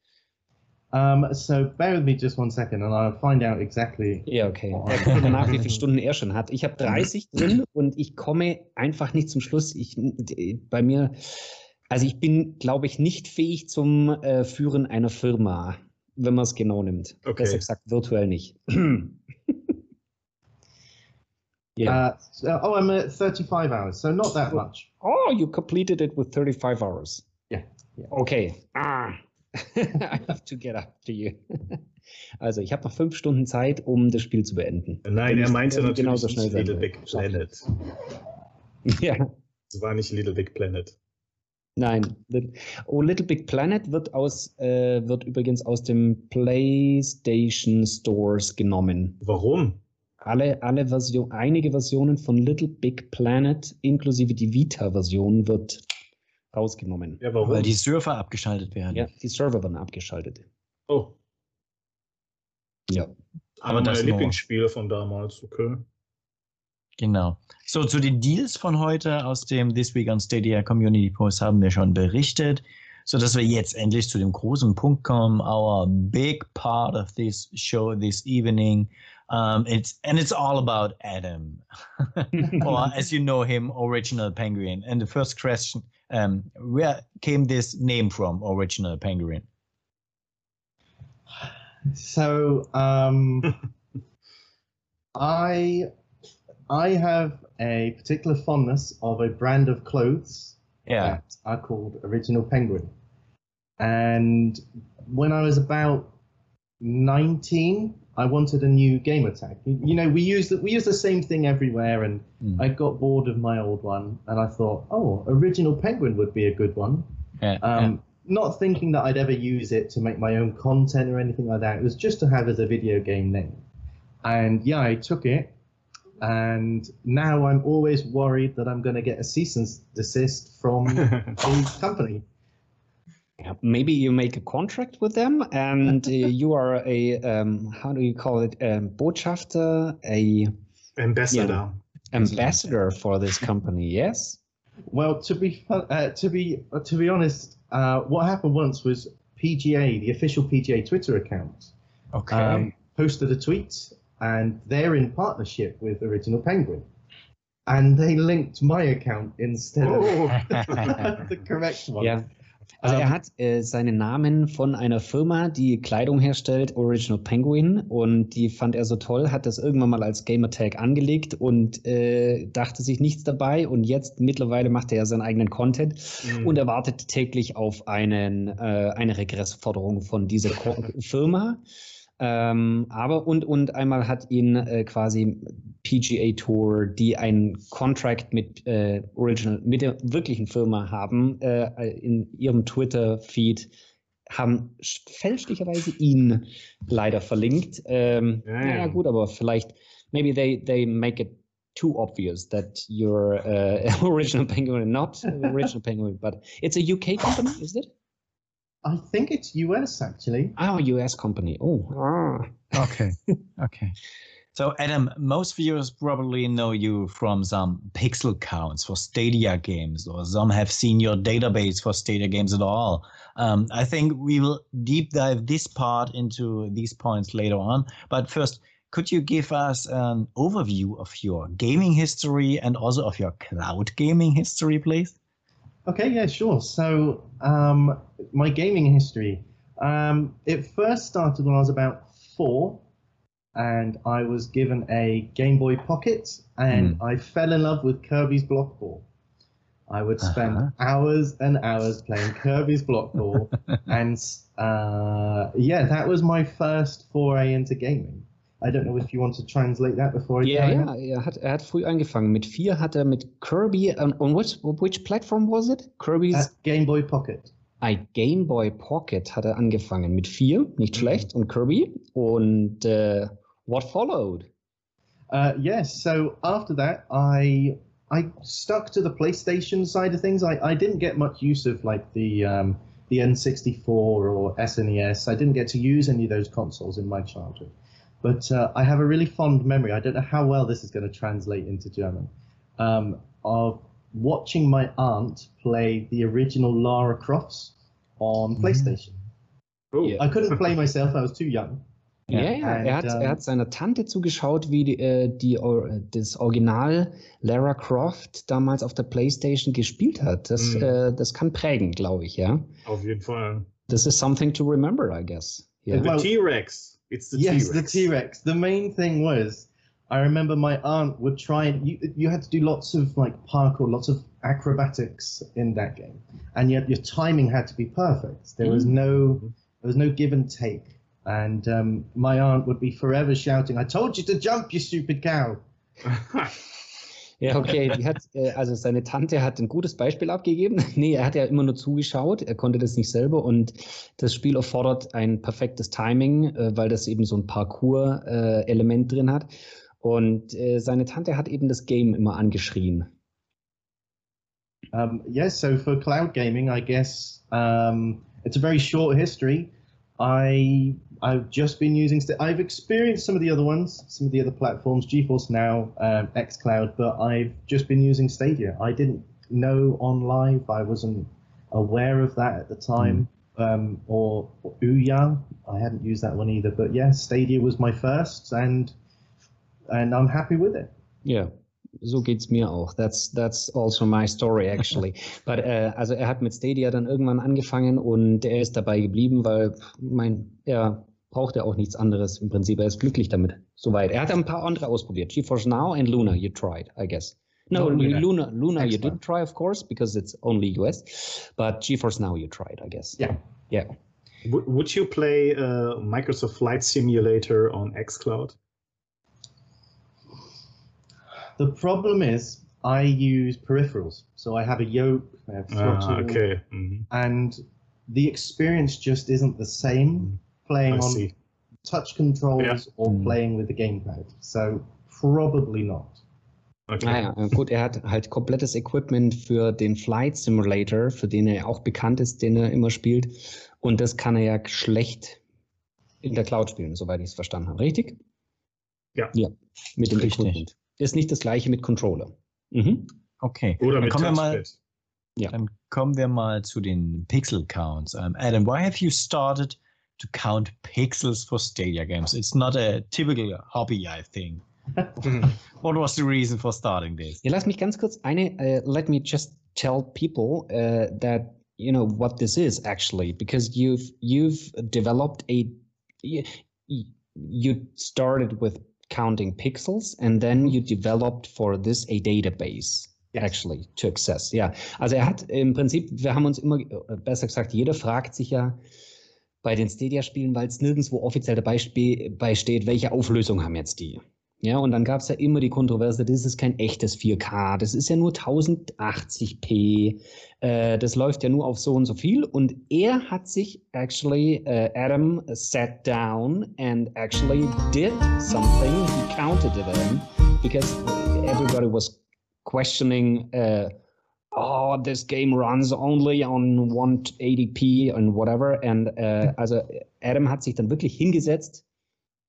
Um, so bear with me just one second, and I'll find out exactly. ja okay. er guckt danach wie viele Stunden er schon hat. Ich habe 30 drin und ich komme einfach nicht zum Schluss. Ich bei mir also ich bin glaube ich nicht fähig zum äh, Führen einer Firma wenn man es genau nimmt Okay. besser gesagt virtuell nicht ja Uh, so, oh, I'm at 35 hours, so not that much. Oh, you completed it with 35 hours. Yeah, yeah. Okay. Ah. I have to get up to you. Also, ich habe noch fünf Stunden Zeit, um das Spiel zu beenden. Nein, Wenn er meinte natürlich genauso nicht schnell Little. Big Planet. Ja, Es war nicht Little Big Planet. Nein. Oh, Little Big Planet wird aus, äh, wird übrigens aus dem PlayStation Stores genommen. Warum? Alle, alle Version, einige Versionen von Little Big Planet, inklusive die Vita-Version, wird rausgenommen. Ja, warum? Weil die Server abgeschaltet werden. Ja, die Server werden abgeschaltet. oh, Ja. aber das meine nur. Lieblingsspiele von damals, okay. Genau. So, zu den Deals von heute aus dem This Week on Stadia Community Post haben wir schon berichtet, sodass wir jetzt endlich zu dem großen Punkt kommen. Our big part of this show this evening. Um, it's and it's all about Adam, or as you know him, Original Penguin. And the first question: um, Where came this name from, Original Penguin? So, um, I I have a particular fondness of a brand of clothes Yeah. that are called Original Penguin. And when I was about 19, I wanted a new gamer tag. You, know, we use the, we use the same thing everywhere, and Mm. I got bored of my old one, and I thought, oh, Original Penguin would be a good one. Yeah. Um, Not thinking that I'd ever use it to make my own content or anything like that. It was just to have as a video game name. And yeah, I took it, and now I'm always worried that I'm going to get a cease and desist from the company. Yeah, maybe you make a contract with them and uh, you are a um, how do you call it um, Botschafter, a Ambassador. ambassador for this company. Yes. Well, to be uh, to be uh, to be honest, uh, what happened once was PGA, the official PGA Twitter account, Okay. um, posted a tweet, and they're in partnership with Original Penguin, and they linked my account instead Oh. of the correct one. Ja. Also er hat äh, seinen Namen von einer Firma, die Kleidung herstellt, Original Penguin, und die fand er so toll, hat das irgendwann mal als Gamertag angelegt und äh, dachte sich nichts dabei. Und jetzt mittlerweile macht er ja seinen eigenen Content Mhm. und er wartet täglich auf einen, äh, eine Regressforderung von dieser Firma. Ähm, aber und, und einmal hat ihn äh, quasi PGA Tour, die einen Contract mit äh, Original, mit der wirklichen Firma haben, äh, in ihrem Twitter-Feed, haben sch- fälschlicherweise ihn leider verlinkt. Ähm, Ja, ja. Naja, gut, aber vielleicht, maybe they, they make it too obvious that you're uh, original penguin, not original penguin, but it's a UK company, is it? I think it's US actually. Oh, US company. Oh, ah. Okay. okay. So, Adam, most viewers probably know you from some pixel counts for Stadia games, or some have seen your database for Stadia games at all. Um, I think we will deep dive this part into these points later on. But first, could you give us an overview of your gaming history and also of your cloud gaming history, please? Okay, yeah, sure. So, um, my gaming history. Um, it first started when I was about four. and I was given a Game Boy Pocket, and I fell in love with Kirby's Block Ball. I would spend Uh-huh. hours and hours playing Kirby's Block Ball, and uh, yeah, that was my first foray into gaming. I don't know if you want to translate that before I ja, on. er hat, er hat früh angefangen. Mit vier hat er mit Kirby, on, on which, which platform was it? Kirby's Uh, Game Boy Pocket. ein Game Boy Pocket hat er angefangen. Mit vier, nicht schlecht, und Kirby. Und äh, what followed? Uh, yes. So after that, I I stuck to the PlayStation side of things. I, I didn't get much use of like the um, the N64 or SNES. I didn't get to use any of those consoles in my childhood. But uh, I have a really fond memory. I don't know how well this is going to translate into German. Um, of watching my aunt play the original Lara Crofts on PlayStation. Oh, Ja. I couldn't play myself. I was too young. Ja, Ja, ja, and, er, hat, um, er hat seiner Tante zugeschaut, wie die, äh, die, Or- das Original Lara Croft damals auf der Playstation gespielt hat. Das, Mhm. äh, das kann prägen, glaube ich, ja. auf jeden Fall. This is something to remember, I guess. Yeah. The T-Rex. It's the yes, T-Rex. the T Rex. The main thing was, I remember my aunt would try and you, you had to do lots of like parkour, lots of acrobatics in that game, and yet your timing had to be perfect. There was no there was no give and take, and um, my aunt would be forever shouting, "I told you to jump, you stupid cow!" Ja, okay. Die hat, äh, also seine Tante hat ein gutes Beispiel abgegeben. Nee, er hat ja immer nur zugeschaut. Er konnte das nicht selber und das Spiel erfordert ein perfektes Timing, äh, weil das eben so ein Parcours-Element drin hat. Und äh, seine Tante hat eben das Game immer angeschrien. Um, yes, so for cloud gaming, I guess um, it's a very short history. I I've just been using. St- I've experienced some of the other ones, some of the other platforms, GeForce Now, um, XCloud, but I've just been using Stadia. I didn't know on live. I wasn't aware of that at the time. Um, or, or Ouya, I hadn't used that one either. But yeah, Stadia was my first, and and I'm happy with it. Ja, so geht's mir auch. That's, that's also my story actually. But, äh, also er hat mit Stadia dann irgendwann angefangen und er ist dabei geblieben, weil mein, er braucht ja auch nichts anderes im Prinzip. Er ist glücklich damit. Soweit. Er hat ein paar andere ausprobiert. GeForce Now and Luna, you tried, I guess. No, No, Luna. Luna, Luna, you didn't try, of course, because it's only US. But GeForce Now you tried, I guess. Yeah. Yeah. Would would you play uh, Microsoft Flight Simulator on xCloud? The problem is I use peripherals, so I have a yoke, I have Ah, throttle, okay. Mhm. and the experience just isn't the same playing I on see. touch controls Yeah. or Mm. playing with the gamepad. So probably not. Okay. Naja, äh, gut, er hat halt komplettes Equipment für den Flight Simulator, für den er auch bekannt ist, den er immer spielt. Und das kann er ja schlecht in der Cloud spielen, soweit ich es verstanden habe. Richtig? Ja. Ja, mit dem Richtig. Equipment. Ist nicht das gleiche mit Controller. Mhm. Okay. Oder Dann mit kommen wir mal Touchpad. Dann kommen wir mal zu den Pixel Counts. Um, Adam, why have you started to count pixels for Stadia games? It's not a typical hobby, I think. What was the reason for starting this? Ja, lass mich ganz kurz eine, äh, let me just tell people äh, that, you know, what this is actually, because you've, you've developed a, you, you started with counting pixels and then you developed for this a database. Actually, to access. Ja, also er hat im Prinzip, wir haben uns immer, äh, besser gesagt, jeder fragt sich ja bei den Stadia-Spielen, weil es nirgendwo offiziell dabei steht, welche Auflösung haben jetzt die. Ja, und dann gab es ja immer die Kontroverse, das ist kein echtes 4K, das ist ja nur 1080p, äh, das läuft ja nur auf so und so viel. Und er hat sich actually, äh, Adam sat down and actually did something, he counted it in, because everybody was questioning, uh, oh, this game runs only on 180p and whatever. And äh, also Adam hat sich dann wirklich hingesetzt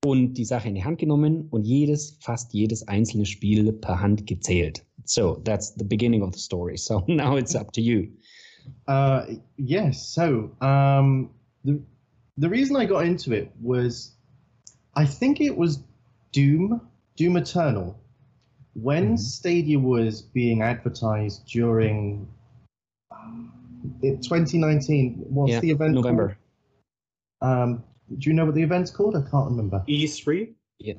und die Sache in die Hand genommen und jedes, fast jedes einzelne Spiel per Hand gezählt. So that's the beginning of the story. So now it's up to you. Uh, yes. So um, the the reason I got into it was, I think it was Doom, Doom Eternal, when Mhm. Stadia was being advertised during um, 2019. What's yeah, the event? November. Um, do you know what the event's called? I can't remember. E3? Yeah.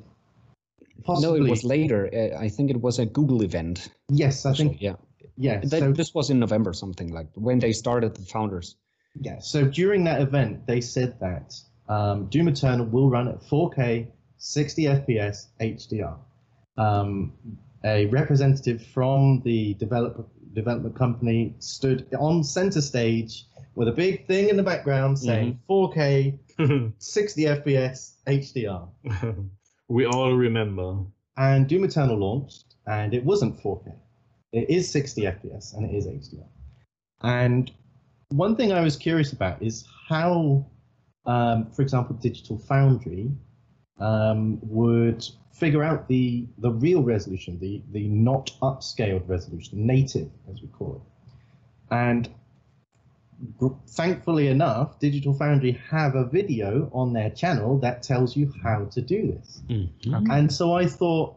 Possibly. No, it was later. Uh, I think it was a Google event. Yes, I think. yeah. Yeah. That, so, this was in November, something like when they started the founders. yeah. So during that event, they said that um, Doom Eternal will run at 4K, 60 FPS, HDR. Um, a representative from the developer development company stood on center stage with a big thing in the background saying 4K, 60 FPS, HDR. we all remember. And Doom Eternal launched, and it wasn't 4K. It is 60 FPS and it is HDR. And one thing I was curious about is how, um, for example, Digital Foundry um, would figure out the the real resolution, the the not upscaled resolution, native as we call it. And thankfully enough, Digital Foundry have a video on their channel that tells you how to do this. Mhm. And so I thought,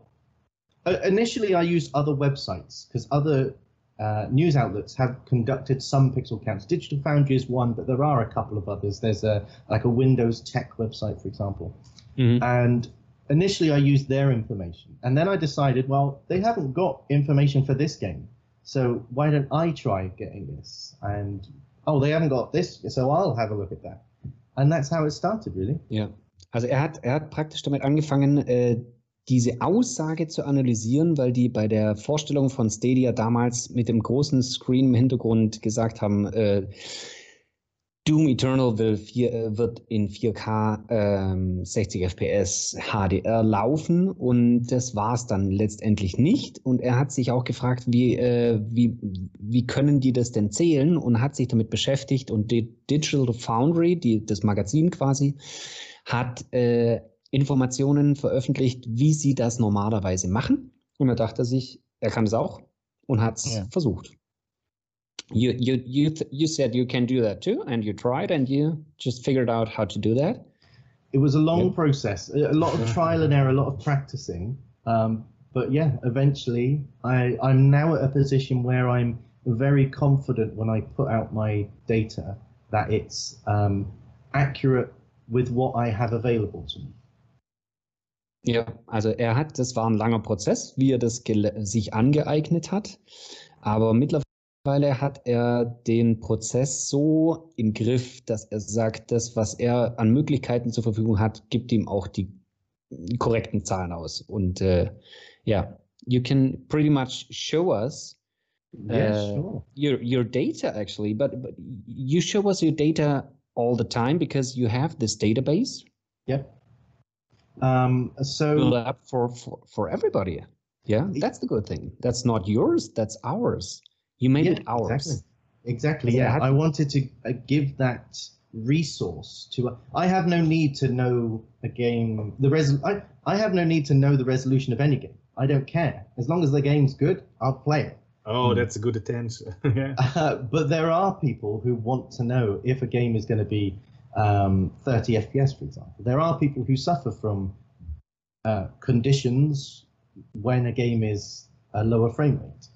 uh, initially I used other websites because other uh, news outlets have conducted some pixel counts. Digital Foundry is one, but there are a couple of others. There's a like a Windows Tech website, for example. Mhm. And initially I used their information, and then I decided, well, they haven't got information for this game, so why don't I try getting this? And oh, they haven't got this, so I'll have a look at that. And that's how it started, really. Ja, also er hat, er hat praktisch damit angefangen, äh, diese Aussage zu analysieren, weil die bei der Vorstellung von Stadia damals mit dem großen Screen im Hintergrund gesagt haben, äh, Doom Eternal will vier, äh, wird in 4K ähm, 60 FPS HDR laufen und das war es dann letztendlich nicht. Und er hat sich auch gefragt, wie, äh, wie, wie können die das denn zählen und hat sich damit beschäftigt und die Digital Foundry, die, das Magazin quasi, hat äh, Informationen veröffentlicht, wie sie das normalerweise machen. Und da dachte er sich, er kann es auch und hat es Ja. versucht. You, you, you, th- you said you can do that too, and you tried, and you just figured out how to do that. it was a long Yeah. process, a lot of trial and error, a lot of practicing. Um, but yeah, eventually, I, I'm now at a position where I'm very confident when I put out my data that it's um, accurate with what I have available to me. Ja, also er hat, das war ein langer Prozess, wie er das sich angeeignet hat. Aber mittlerweile hat er den Prozess so im Griff, dass er sagt, das, was er an Möglichkeiten zur Verfügung hat, gibt ihm auch die korrekten Zahlen aus. Und äh, ja, you can pretty much show us Yeah, Uh, sure. your your data actually, but, but you show us your data all the time because you have this database Yep. Um, so up for, for for everybody. Yeah, that's the good thing. That's not yours. That's ours. You made yeah, it ours. Exactly. Exactly. Yeah, Yeah, I wanted to uh, give that resource to. I have no need to know a game. The res. I, I have no need to know the resolution of any game. I don't care as long as the game's good. I'll play it. Oh, Hmm. that's a good attention. yeah. Uh, but there are people who want to know if a game is going to be um, 30 FPS, for example. There are people who suffer from uh, conditions when a game is a lower frame rate.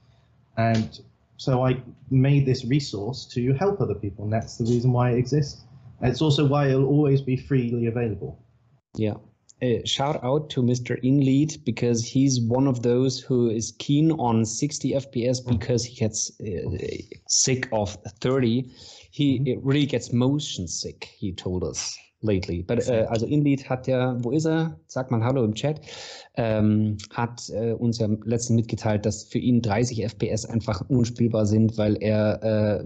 And so I made this resource to help other people, and that's the reason why it exists. And it's also why it'll always be freely available. Yeah. Uh, shout out to Mr. Inlead because he's one of those who is keen on 60 FPS because he gets uh, sick of 30. He it really gets motion sick, he told us lately. But uh, also Inlead hat ja, wo ist er? Sagt mal Hallo im Chat. Ähm, hat äh, uns ja letztens mitgeteilt, dass für ihn 30 FPS einfach unspielbar sind, weil er äh,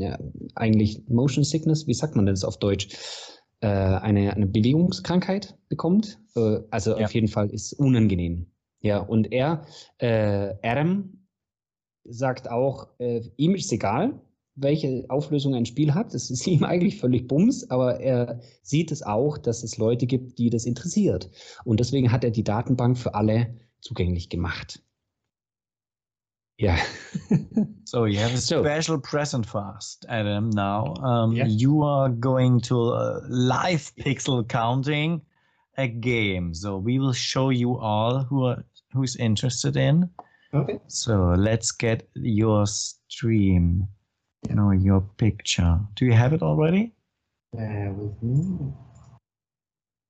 ja, eigentlich Motion Sickness, wie sagt man das auf Deutsch? äh, eine, eine Bewegungskrankheit bekommt. Äh, also Ja. auf jeden Fall ist unangenehm. Ja, und er, äh, Adam, sagt auch, äh, ihm ist egal, welche Auflösung ein Spiel hat. Das ist ihm eigentlich völlig bums, aber er sieht es auch, dass es Leute gibt, die das interessiert. Und deswegen hat er die Datenbank für alle zugänglich gemacht. Ja. So you have a So- special present for us, Adam. Now um, Yeah. you are going to uh, live pixel counting a game. So we will show you all who are who's interested in. Okay. So let's get your stream. You know your picture. Do you have it already? Bear with me.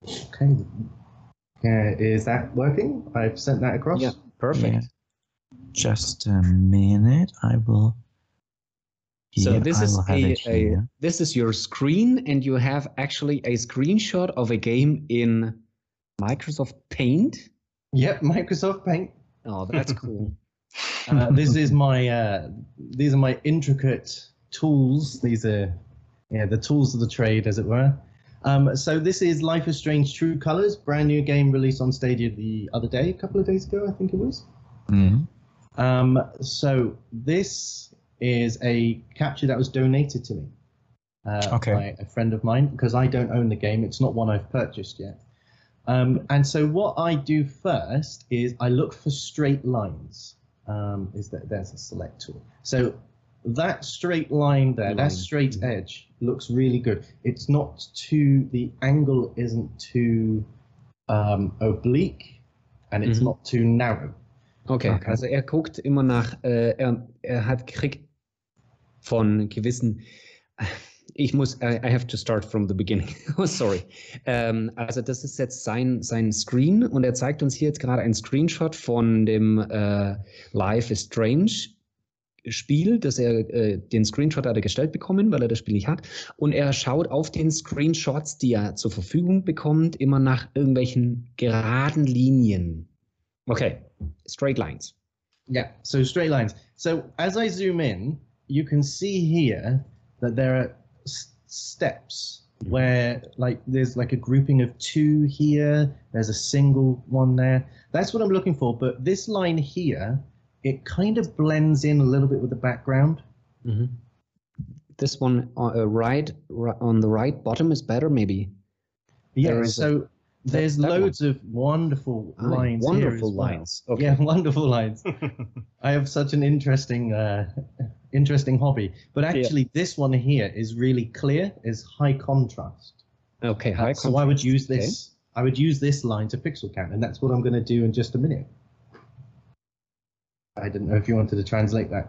Okay. Uh, is that working? I've sent that across. Yeah, perfect. Yeah. Just a minute. I will. So Here, this is will a, a this is your screen, and you have actually a screenshot of a game in Microsoft Paint. Yep, Microsoft Paint. Oh, that's cool. Uh, this is my uh, these are my intricate tools. These are yeah the tools of the trade, as it were. Um, so this is Life is Strange True Colors, brand new game released on Stadia the other day, a couple of days ago, I think it was. Mhm. Um, so this is a capture that was donated to me uh, Okay. by a friend of mine because I don't own the game. It's not one I've purchased yet. Um, and so what I do first is I look for straight lines. Um, is that there's a select tool. So that straight line there, Line. that straight Mhm. edge looks really good. It's not too the angle isn't too um, oblique and it's Mhm. not too narrow. Okay, Okay. also er guckt immer nach, äh, er, er hat kriegt von gewissen, ich muss, I, I have to start from the beginning, oh sorry. Ähm, also das ist jetzt sein, sein Screen und er zeigt uns hier jetzt gerade einen Screenshot von dem äh, Life is Strange Spiel, dass er äh, den Screenshot hat er gestellt bekommen, weil er das Spiel nicht hat. Und er schaut auf den Screenshots, die er zur Verfügung bekommt, immer nach irgendwelchen geraden Linien. Okay, straight lines. Yeah, so straight lines. So as I zoom in, you can see here that there are steps where like there's like a grouping of two here, there's a single one there. That's what I'm looking for, but this line here, it kind of blends in a little bit with the background. Mhm. This one uh, right, ri- on the right bottom is better, maybe. Yeah, There is a- so there's that one. loads of wonderful Ah, lines. here wonderful as well. lines. Okay. Yeah, wonderful lines. I have such an interesting, uh, interesting hobby. But actually, this one here is really clear, is high contrast. Okay. Uh, High so I would contrast. use Okay. this. I would use this line to pixel count, and that's what I'm going to do in just a minute. I didn't know if you wanted to translate that.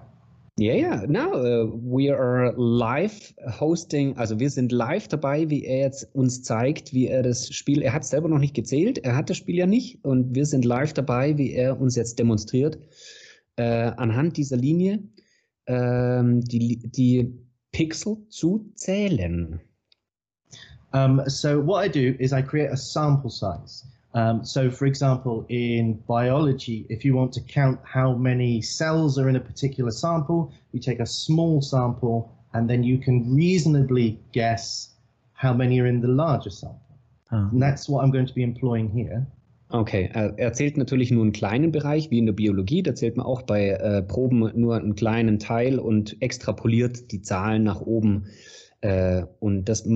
Ja, ja, now uh, we are live hosting, also wir sind live dabei, wie er jetzt uns zeigt, wie er das Spiel, er hat es selber noch nicht gezählt, er hat das Spiel ja nicht und wir sind live dabei, wie er uns jetzt demonstriert, äh, anhand dieser Linie ähm, die, die Pixel zu zählen. Um, so what I do is I create a sample size. Um, so for example, in biology, if you want to count how many cells are in a particular sample, you take a small sample and then you can reasonably guess how many are in the larger sample. Ah. And that's what I'm going to be employing here. Okay, er zählt natürlich nur einen kleinen Bereich, wie in der Biologie. Da zählt man auch bei äh, Proben nur einen kleinen Teil und extrapoliert die Zahlen nach oben. Äh, und das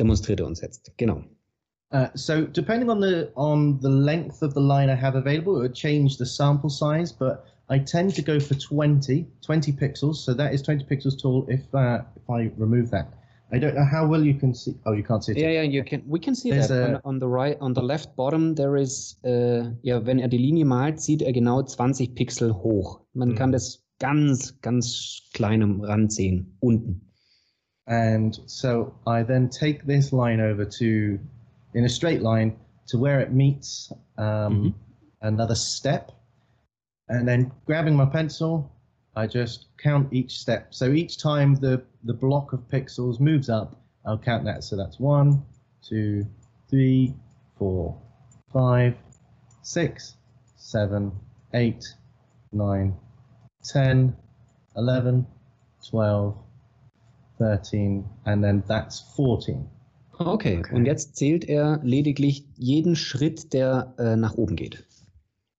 demonstriert er uns jetzt. Genau. Uh, so depending on the on the length of the line I have available, it would change the sample size, but I tend to go for 20, 20 pixels. So that is 20 pixels tall if uh, if I remove that. I don't know how well you can see. Oh, you can't see it. Ja, ja, you can, we can see There's that. a- On, on the right, on the left bottom, there is, äh, ja, wenn er die Linie malt, sieht er genau 20 Pixel hoch. Man Mhm. kann das ganz, ganz klein am Rand sehen, unten. And so I then take this line over to, in a straight line, to where it meets um, another step. And then grabbing my pencil, I just count each step. So each time the, the block of pixels moves up, I'll count that. So that's one, two, three, four, five, six, seven, eight, nine, ten, eleven, twelve. 13, and then that's 14. Okay, Okay. und jetzt zählt er lediglich jeden Schritt, der äh, nach oben geht.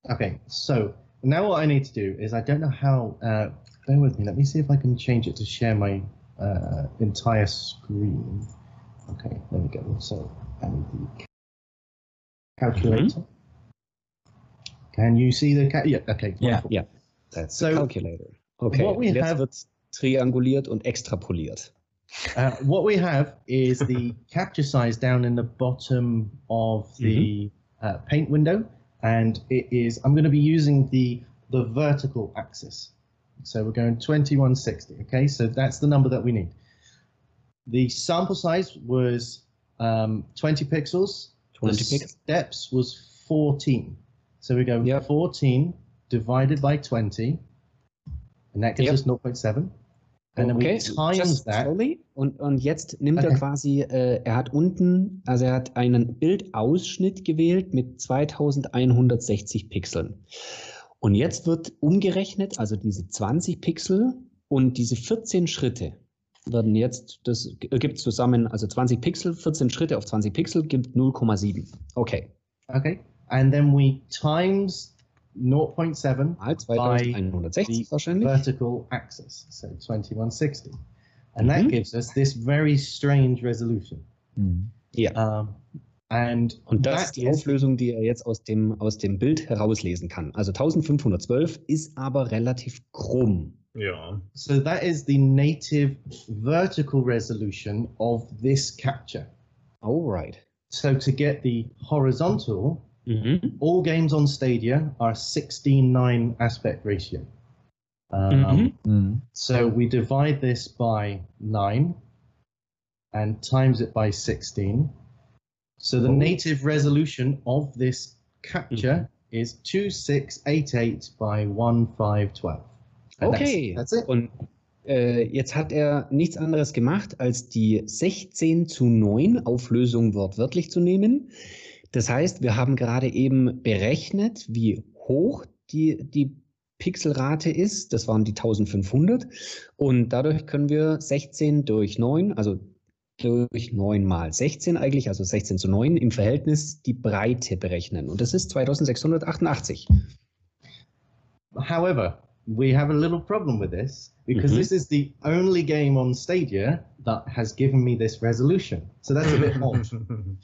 Okay, so now what I need to do is I don't know how. Uh, bear with me. Let me see if I can change it to share my uh, entire screen. Okay, let me go. So, and the calculator. Can you see the cal- Yeah. Okay. Yeah, wonderful. ja. That's So, the calculator. Okay, what we jetzt have- wird trianguliert und extrapoliert. Uh, what we have is the capture size down in the bottom of the uh, paint window, and it is. I'm going to be using the the vertical axis. So we're going 2160. Okay, so that's the number that we need. The sample size was um, 20 pixels. 20 the pixels. steps was 14. So we go Yep. 14 divided by 20, and that gives Yep. us 0.7. And times just slowly. Und, und jetzt nimmt er Okay. quasi, äh, er hat unten, also er hat einen Bildausschnitt gewählt mit 2160 Pixeln. Und jetzt wird umgerechnet, also diese 20 Pixel und diese 14 Schritte werden jetzt, das gibt zusammen, also 20 Pixel, 14 Schritte auf 20 Pixel gibt 0,7. Okay. Okay. And then we times 0.7 Mal 2160 wahrscheinlich. vertical axis, so 2160. And that Mhm. gives us this very strange resolution. Mhm. Ja. Um, and Und das that ist die is- Auflösung, die er jetzt aus dem, aus dem Bild herauslesen kann. Also 1512 ist aber relativ krumm. Ja. So that is the native vertical resolution of this capture. Alright. So to get the horizontal, Mhm. all games on Stadia are 16:9 aspect ratio. Um, Mhm. Mhm. So we divide this by 9 and times it by 16. So the Oh. native resolution of this capture is 2688 by 1512. And Okay. That's, it. Und äh, jetzt hat er nichts anderes gemacht, als die 16 zu 9 Auflösung wortwörtlich zu nehmen. Das heißt, wir haben gerade eben berechnet, wie hoch die, die Pixelrate ist. Das waren die 1500. Und dadurch können wir 16 durch 9, also durch 9 mal 16 eigentlich, also 16 zu 9 im Verhältnis die Breite berechnen. Und das ist 2688. However, we have a little problem with this because Mhm. this is the only game on Stadia that has given me this resolution. So that's a bit odd.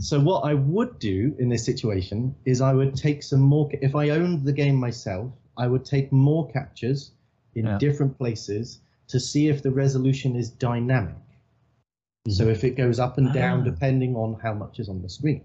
So what I would do in this situation is I would take some more. If I owned the game myself, I would take more captures in Yeah. different places to see if the resolution is dynamic. So if it goes up and down Ah. depending on how much is on the screen.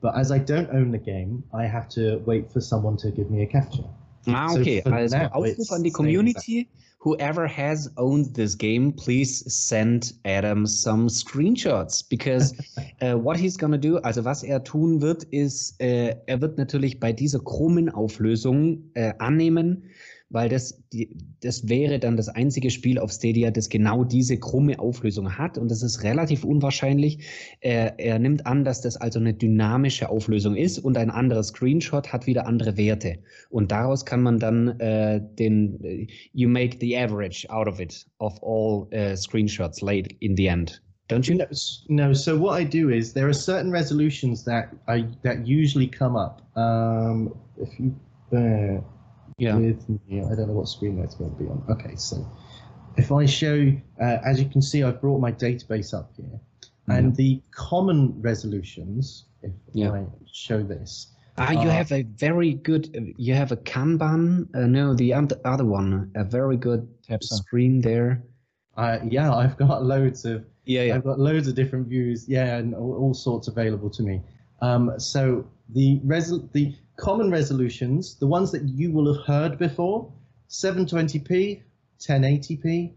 But as I don't own the game, I have to wait for someone to give me a capture. Ah, okay. Also Aufruf an die Community. Whoever has owned this game, please send Adam some screenshots because uh, what he's gonna do, also was er tun wird, ist, äh, er wird natürlich bei dieser krummen Auflösung äh, annehmen, weil das, die, das wäre dann das einzige Spiel auf Stadia, das genau diese krumme Auflösung hat und das ist relativ unwahrscheinlich. Er, er nimmt an, dass das also eine dynamische Auflösung ist und ein anderer Screenshot hat wieder andere Werte. Und daraus kann man dann äh, den, äh, you make the average out of it, of all uh, screenshots late in the end. Don't you? No, s- no. So what I do is there are certain resolutions that I that usually come up. Um, if you bear Yeah. with me, I don't know what screen that's going to be on. Okay, so if I show, uh, as you can see, I've brought my database up here, and the common resolutions. If Yeah. I show this, Ah, you Uh, have a very good, uh, you have a Kanban. Uh, no, the oth- other one, a very good Tabs screen there. uh, yeah, I've got loads of Yeah, yeah. I've got loads of different views, yeah, and all, all sorts available to me. Um, so the resol- the common resolutions, the ones that you will have heard before, 720p, 1080p,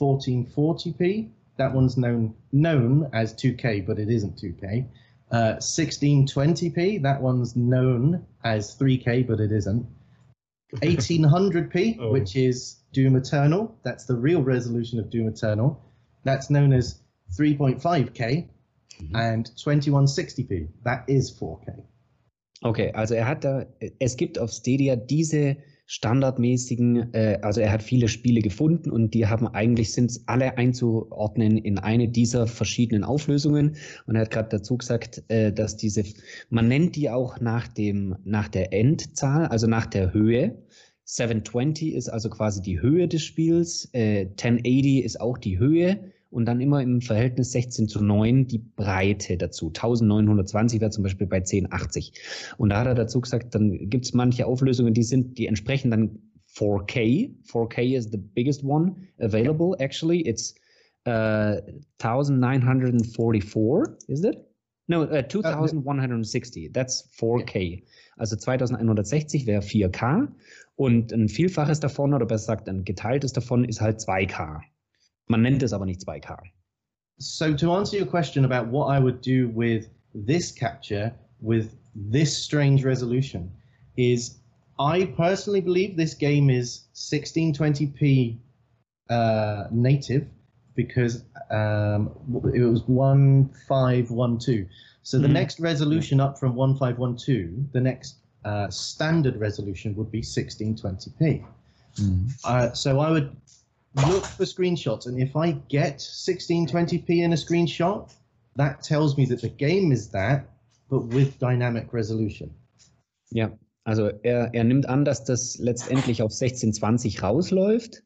1440p. That one's known known as 2K, but it isn't 2K. Uh, 1620p. That one's known as 3K, but it isn't. 1800p, Oh. which is Doom Eternal. That's the real resolution of Doom Eternal. That's known as 3.5K. Mhm. And 2160p. That is 4K. Okay, also er hat da, es gibt auf Stadia diese standardmäßigen, äh, also er hat viele Spiele gefunden und die haben eigentlich sind alle einzuordnen in eine dieser verschiedenen Auflösungen. Und er hat gerade dazu gesagt, äh, dass diese, man nennt die auch nach dem, nach der Endzahl, also nach der Höhe. 720 ist also quasi die Höhe des Spiels, äh, 1080 ist auch die Höhe und dann immer im Verhältnis 16 zu 9 die Breite dazu. 1920 wäre zum Beispiel bei 1080. Und da hat er dazu gesagt, dann gibt es manche Auflösungen, die sind, die entsprechen dann 4K. 4K is the biggest one available. Actually, it's uh, 1944, is it? No, uh, 2160. That's 4K. Also 2160 wäre 4K und ein Vielfaches davon oder besser gesagt ein geteiltes davon ist halt 2K. Man nennt es aber nicht 2K. So to answer your question about what I would do with this capture with this strange resolution is I personally believe this game is 1620p uh, native because um, it was 1512. So the Mhm. next resolution up from 1512, the next uh, standard resolution would be 1620p. Uh, so I would look for screenshots, and if I get 1620p in a screenshot, that tells me that the game is that, but with dynamic resolution. Ja, also er, er nimmt an, dass das letztendlich auf 1620 rausläuft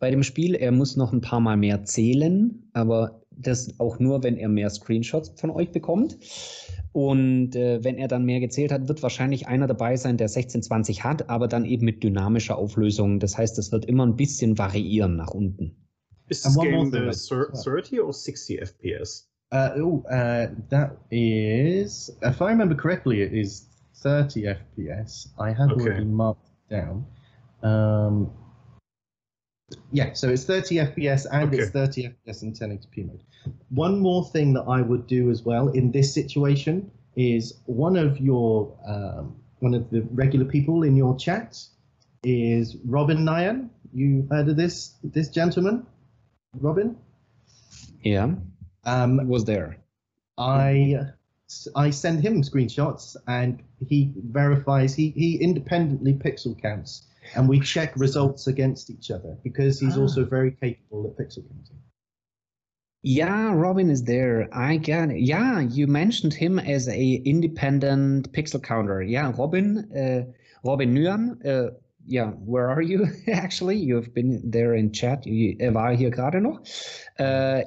bei dem Spiel. Er muss noch ein paar Mal mehr zählen, aber das auch nur, wenn er mehr Screenshots von euch bekommt. Und äh, wenn er dann mehr gezählt hat, wird wahrscheinlich einer dabei sein, der 1620 hat, aber dann eben mit dynamischer Auflösung. Das heißt, es wird immer ein bisschen variieren nach unten. Is And this one more game thing, uh, like- thir- 30 or 60 FPS? Uh, oh, uh, that is, if I remember correctly, it is 30 FPS. I have Okay. already marked it down. Um, yeah, so it's 30 FPS and it's 30 FPS in 1080p mode. One more thing that I would do as well in this situation is one of your um, one of the regular people in your chat is Robin Nyan. You heard of this this gentleman, Robin? Yeah, Um, was there. I I send him screenshots and he verifies he he independently pixel counts and we check results against each other because he's Ah. also very capable at pixel counting. Yeah, Robin is there. I get it. Yeah, you mentioned him as a independent pixel counter. Yeah, Robin, uh, Robin Nguyen. Uh, yeah, where are you actually? You've been there in chat. Er war hier gerade noch. Äh,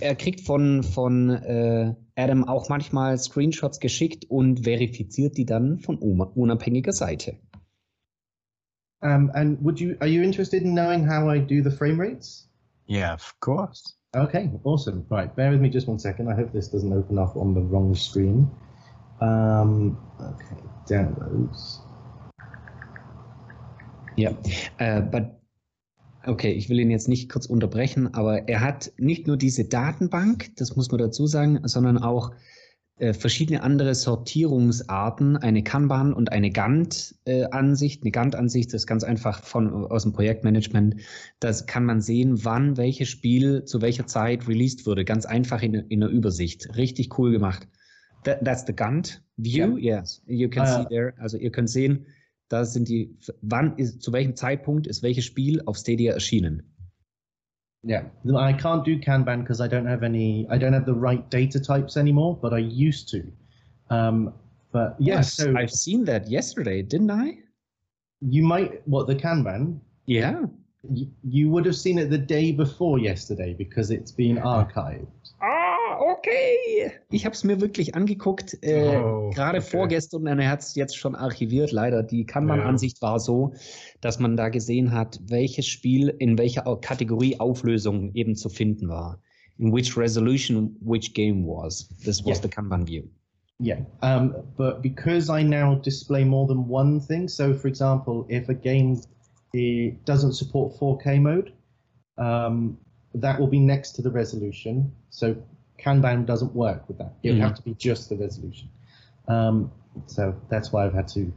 er kriegt von, von äh, Adam auch manchmal Screenshots geschickt und verifiziert die dann von unabhängiger Seite. Um, and would you are you interested in knowing how I do the frame rates? Yeah, of course. Okay, awesome. Right, bear with me just one second. I hope this doesn't open up on the wrong screen. Um, okay, downloads. Ja, äh, but, okay, ich will ihn jetzt nicht kurz unterbrechen, aber er hat nicht nur diese Datenbank, das muss man dazu sagen, sondern auch äh, verschiedene andere Sortierungsarten, eine Kanban und eine Gantt-Ansicht. eine Gantt-Ansicht ist ganz einfach von, aus dem Projektmanagement. Das kann man sehen, wann welches Spiel zu welcher Zeit released wurde. Ganz einfach in, in der Übersicht. Richtig cool gemacht. That, that's the Gantt view. Yes, you can Ah, see ja. there. Also ihr könnt sehen, da sind die, wann ist, zu welchem Zeitpunkt ist welches Spiel auf Stadia erschienen. Yeah, I can't do Kanban because I don't have any. I don't have the right data types anymore, but I used to. Um, but yes, Yes, so I've seen that yesterday, didn't I? you might what the Kanban. Yeah. You, you would have seen it the day before yesterday because it's been archived. Okay. Ich habe es mir wirklich angeguckt, äh, Oh, gerade okay. vorgestern, und er hat es jetzt schon archiviert, leider. Die Kanban-Ansicht war so, dass man da gesehen hat, welches Spiel in welcher Kategorie Auflösung eben zu finden war. In which resolution which game was. This was Yeah. the Kanban view. Yeah, um, but because I now display more than one thing, so for example, if a game eh, doesn't support 4K mode, um, that will be next to the resolution. So Kanban doesn't work with that. It would Mhm. have to be just the resolution. Um, so that's why I've had to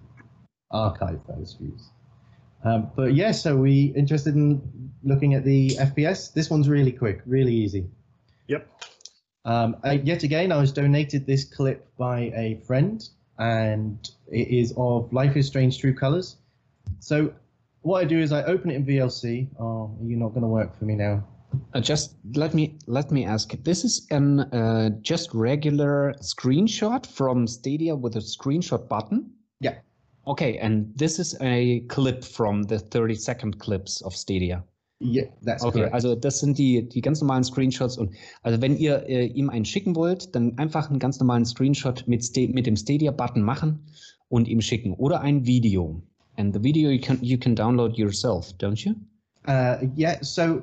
archive those views. Um, but yeah, so we interested in looking at the FPS. This one's really quick, really easy. Yep. Um, uh, yet again, I was donated this clip by a friend, and it is of Life is Strange True Colors. So, what I do is I open it in VLC. Oh, you're not going to work for me now. Uh, just let me let me ask. This is an uh, just regular screenshot from Stadia with a screenshot button. Yeah. Okay, and this is a clip from the 30 second clips of Stadia. Yeah, that's Okay, correct. also das sind die, die ganz normalen Screenshots und also wenn ihr äh, ihm einen schicken wollt, dann einfach einen ganz normalen Screenshot mit, mit dem Stadia-Button machen und ihm schicken oder ein Video. And the video you can you can download yourself, don't you? Uh, yeah, so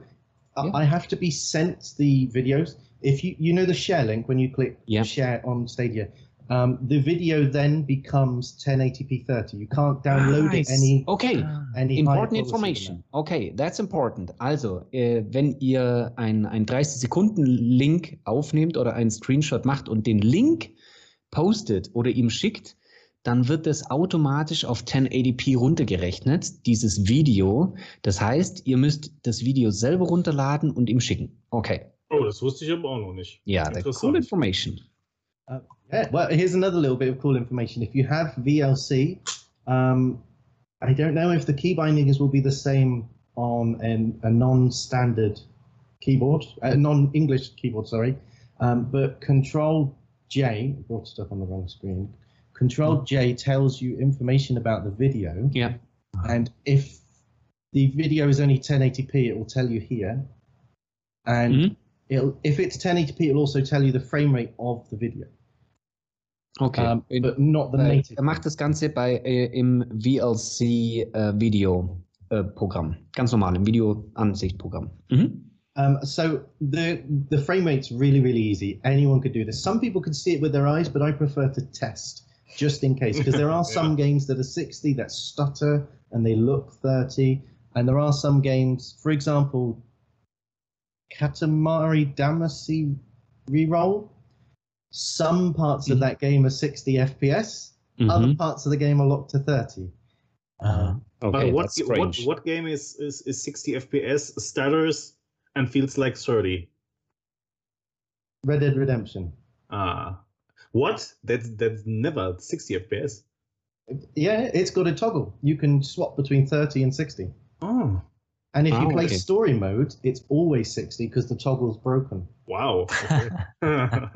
Yeah. I have to be sent the videos. If you you know the share link when you click Yeah. share on Stadia, um, the video then becomes 1080p 30. You can't download it Nice. any Okay. any Important information. Okay, that's important. Also, äh, wenn ihr ein, ein 30-Sekunden-Link aufnehmt oder einen Screenshot macht und den Link postet oder ihm schickt, dann wird es automatisch auf 1080p runtergerechnet, dieses Video. Das heißt, ihr müsst das Video selber runterladen und ihm schicken. Okay. Oh, das wusste ich aber auch noch nicht. Ja, yeah, cool information. Uh, yeah, well, here's another little bit of cool information. If you have VLC, um, I don't know if the key bindings will be the same on an, a non-standard keyboard, a non-English keyboard, sorry. Um, but Control J, brought stuff on the wrong screen. Control J tells you information about the video. Yeah. And if the video is only 1080p, it will tell you here. And mm -hmm. it'll, if it's 1080p, it'll also tell you the frame rate of the video. Okay. Um, but not the native. Er macht das Ganze bei äh, im VLC äh, Video äh, Programm, ganz normal im Video Ansichtprogramm. Mhm. Um, so the the frame rate's really really easy. Anyone could do this. Some people can see it with their eyes, but I prefer to test just in case because there are some yeah. games that are 60 that stutter and they look 30, and there are some games, for example, Katamari Damacy Reroll. Some parts mm-hmm. of that game are 60 FPS. Mm-hmm. Other parts of the game are locked to 30. Uh, okay, but what, what what game is, is is 60 FPS, stutters, and feels like 30. Red Dead Redemption. Ah. What? That's that's never 60 FPS. Yeah, it's got a toggle. You can swap between 30 and 60. Oh. And if oh, you play okay. story mode, it's always 60 because the toggle's broken. Wow.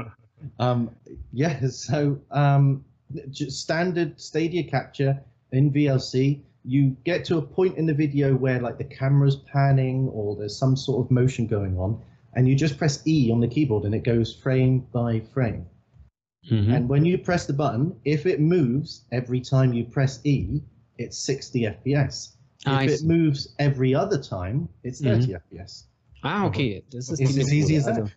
Um, yeah, so um, standard Stadia capture in VLC you get to a point in the video where like the camera's panning or there's some sort of motion going on and you just press E on the keyboard and it goes frame by frame. Mm-hmm. And when you press the button, if it moves every time you press E, it's 60 FPS. Ah, if it moves every other time, it's 30 mm-hmm. FPS. Ah, okay. Das ist, ist as easy as that.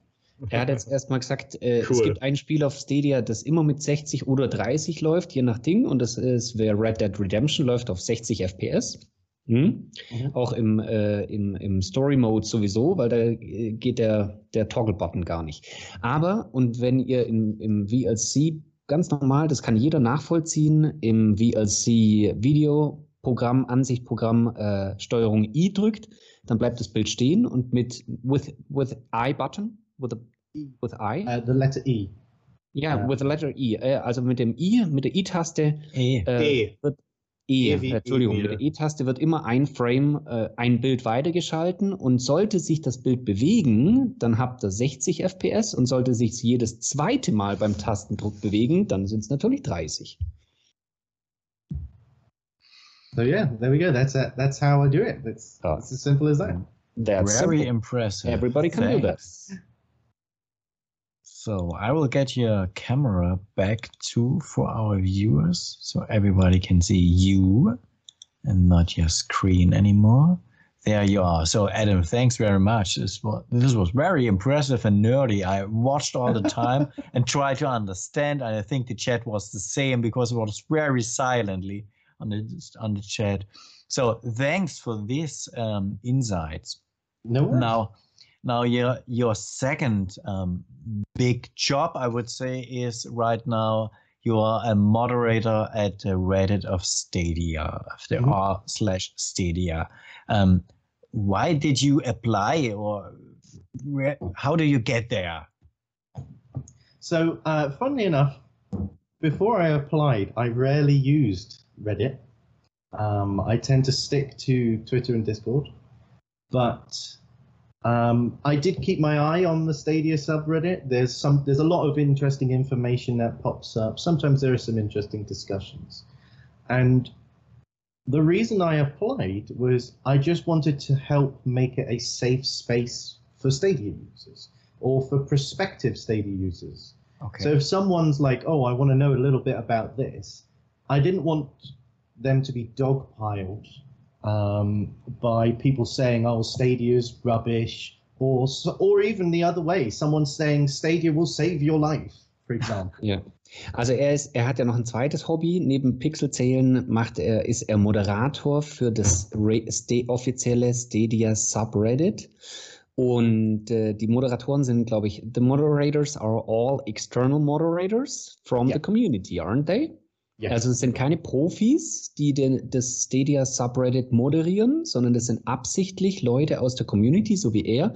Er hat jetzt erstmal gesagt, äh, cool. es gibt ein Spiel auf Stadia, das immer mit 60 oder 30 läuft, je nach Ding. Und das ist, wer Red Dead Redemption läuft auf 60 FPS. Hm? Mhm. Auch im, äh, im, im Story-Mode sowieso, weil da äh, geht der, der Toggle-Button gar nicht. Aber, und wenn ihr im, im VLC ganz normal, das kann jeder nachvollziehen, im VLC-Video-Programm, Ansichtprogramm, äh, Steuerung I drückt, dann bleibt das Bild stehen und mit with, with I-Button with a with I? Uh, the letter E. Ja, yeah, with the letter E. Äh, also mit dem I, mit der I-Taste e. Äh, e. wird E, e Entschuldigung, e mit der E-Taste wird immer ein Frame, äh, ein Bild weitergeschalten und sollte sich das Bild bewegen, dann habt ihr 60 FPS und sollte sich jedes zweite Mal beim Tastendruck bewegen, dann sind es natürlich 30. So yeah, there we go. That's a, that's how I do it. It's, oh. it's as simple as that. That's very simple. impressive. Everybody can Thanks. do that. So I will get your camera back too for our viewers so everybody can see you and not your screen anymore. There you are. So Adam, thanks very much. This was, this was very impressive and nerdy. I watched all the time and tried to understand. And I think the chat was the same because it was very silently on the on the chat. So thanks for this um, insights. No. Now now, your your second um, big job, I would say, is right now you are a moderator at the Reddit of Stadia, the mm-hmm. r slash Stadia. Um, why did you apply, or where, how do you get there? So, uh, funnily enough, before I applied, I rarely used Reddit. Um, I tend to stick to Twitter and Discord, but um, I did keep my eye on the Stadia subreddit. There's some, there's a lot of interesting information that pops up. Sometimes there are some interesting discussions, and the reason I applied was I just wanted to help make it a safe space for Stadia users or for prospective Stadia users. Okay. So if someone's like, "Oh, I want to know a little bit about this," I didn't want them to be dogpiled um, by people saying, "Oh, Stadia's rubbish," or or even the other way, someone saying Stadia will save your life, for example. ja. Also er ist, er hat ja noch ein zweites Hobby. Neben Pixelzählen macht er, ist er Moderator für das St offizielle Stadia Subreddit. Und äh, die Moderatoren sind, glaube ich, the moderators are all external moderators from yeah. the community, aren't they? Ja. Also es sind keine Profis, die den, das Stadia Subreddit moderieren, sondern das sind absichtlich Leute aus der Community, so wie er.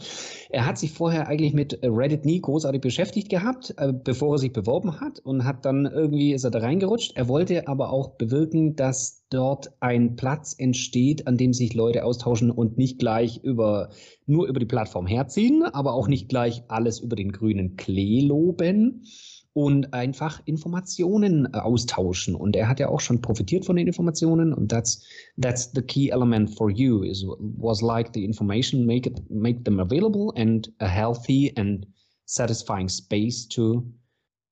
Er hat sich vorher eigentlich mit Reddit nie großartig beschäftigt gehabt, äh, bevor er sich beworben hat und hat dann irgendwie ist er da reingerutscht. Er wollte aber auch bewirken, dass dort ein Platz entsteht, an dem sich Leute austauschen und nicht gleich über nur über die Plattform herziehen, aber auch nicht gleich alles über den grünen Klee loben und einfach Informationen äh, austauschen. Und er hat ja auch schon profitiert von den Informationen und that's that's the key element for you is was like the information make it make them available and a healthy and satisfying space to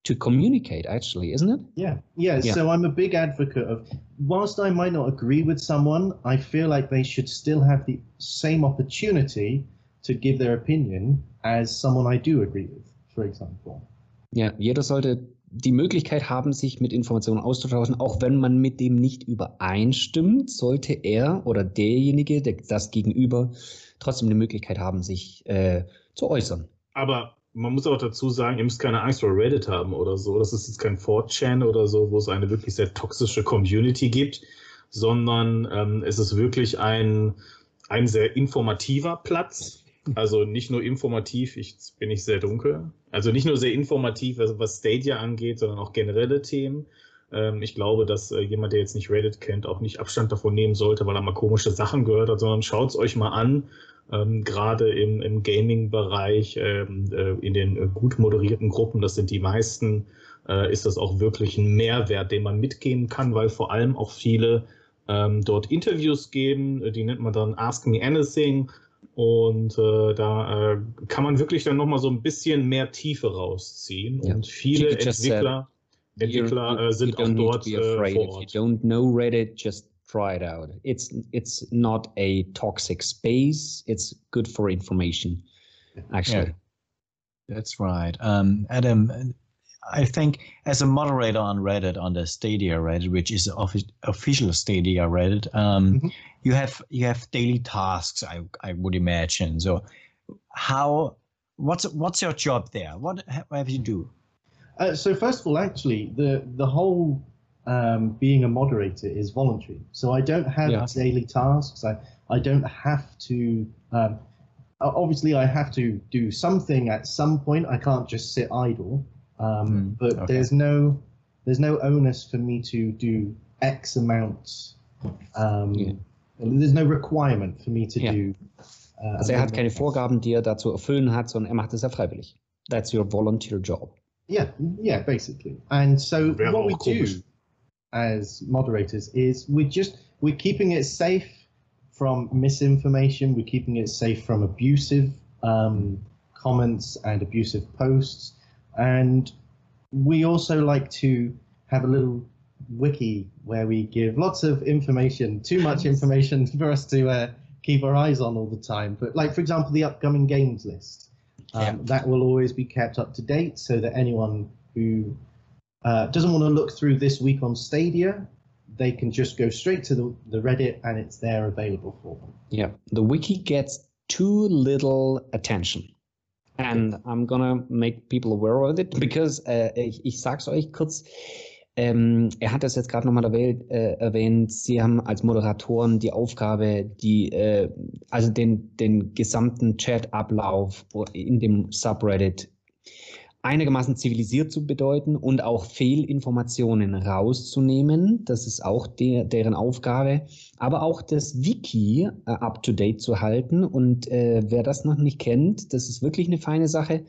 to communicate actually isn't it yeah. yeah yeah so i'm a big advocate of whilst i might not agree with someone i feel like they should still have the same opportunity to give their opinion as someone i do agree with for example Ja, jeder sollte die Möglichkeit haben, sich mit Informationen auszutauschen, auch wenn man mit dem nicht übereinstimmt, sollte er oder derjenige, der das Gegenüber, trotzdem die Möglichkeit haben, sich äh, zu äußern. Aber man muss auch dazu sagen, ihr müsst keine Angst vor Reddit haben oder so. Das ist jetzt kein 4chan oder so, wo es eine wirklich sehr toxische Community gibt, sondern ähm, es ist wirklich ein, ein sehr informativer Platz also nicht nur informativ, ich bin ich sehr dunkel. Also nicht nur sehr informativ, was Stadia angeht, sondern auch generelle Themen. Ähm, ich glaube, dass äh, jemand, der jetzt nicht Reddit kennt, auch nicht Abstand davon nehmen sollte, weil er mal komische Sachen gehört hat, sondern schaut es euch mal an. Ähm, Gerade im, im Gaming-Bereich, ähm, äh, in den äh, gut moderierten Gruppen, das sind die meisten, äh, ist das auch wirklich ein Mehrwert, den man mitgeben kann, weil vor allem auch viele ähm, dort Interviews geben, die nennt man dann Ask Me Anything und äh, da äh, kann man wirklich dann nochmal so ein bisschen mehr Tiefe rausziehen. Ja. Und viele Entwickler, Entwickler äh, sind auch dort äh, vor Ort. If you don't know Reddit, just try it out. It's, it's not a toxic space. It's good for information, actually. Yeah. That's right. Um, Adam, I think as a moderator on Reddit, on the Stadia Reddit, which is offi- official Stadia Reddit, um, mm-hmm. you have you have daily tasks. I I would imagine. So, how what's what's your job there? What have you do? Uh, so first of all, actually, the the whole um, being a moderator is voluntary. So I don't have yeah. daily tasks. I I don't have to. Um, obviously, I have to do something at some point. I can't just sit idle. Um, mm, but okay. there's no there's no onus for me to do X amount. Um, yeah. There's no requirement for me to ja. do. Uh, also er hat keine Vorgaben, die er dazu erfüllen hat, sondern er macht es ja freiwillig. That's your volunteer job. Yeah, yeah, basically. And so what we do as moderators is we're just we're keeping it safe from misinformation. We're keeping it safe from abusive um, comments and abusive posts. And we also like to have a little wiki where we give lots of information, too much information for us to uh, keep our eyes on all the time. But like, for example, the upcoming games list, um, yeah. that will always be kept up to date so that anyone who uh, doesn't want to look through this week on Stadia, they can just go straight to the, the Reddit and it's there available for them. Yeah, the wiki gets too little attention. And I'm gonna make people aware of it, because äh, ich, ich sag's euch kurz, ähm, er hat das jetzt gerade nochmal erwähnt, äh, erwähnt, Sie haben als Moderatoren die Aufgabe, die, äh, also den, den gesamten Chat-Ablauf in dem Subreddit einigermaßen zivilisiert zu bedeuten und auch Fehlinformationen rauszunehmen. Das ist auch der, deren Aufgabe. Aber auch das Wiki äh, up-to-date zu halten. Und äh, wer das noch nicht kennt, das ist wirklich eine feine Sache.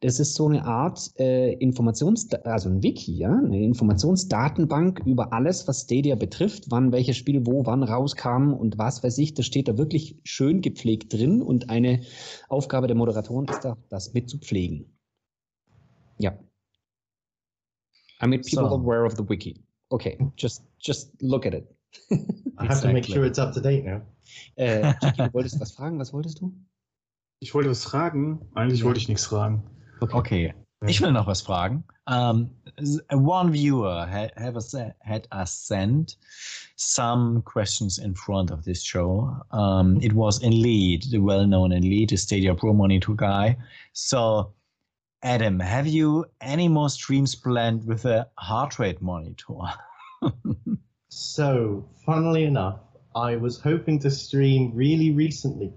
Das ist so eine Art äh, Informations, also ein Wiki, ja, eine Informationsdatenbank über alles, was Stadia betrifft, wann welches Spiel wo wann rauskam und was weiß ich. Das steht da wirklich schön gepflegt drin und eine Aufgabe der Moderatoren ist da, das mit zu pflegen. Yeah. I made people so, aware of the wiki. Okay, just just look at it. I have to make sure it's up to date now. Äh, Jackie, du wolltest was fragen. Was wolltest du? Ich wollte was fragen. Eigentlich ja. wollte ich nichts fragen. Okay. okay. Ich will noch was fragen. Um, one viewer had, have a, had us send some questions in front of this show. Um, it was in lead, the well-known in lead, the Stadia Pro Monitor guy. So Adam, have you any more streams planned with a heart rate monitor? So, funnily enough, I was hoping to stream really recently,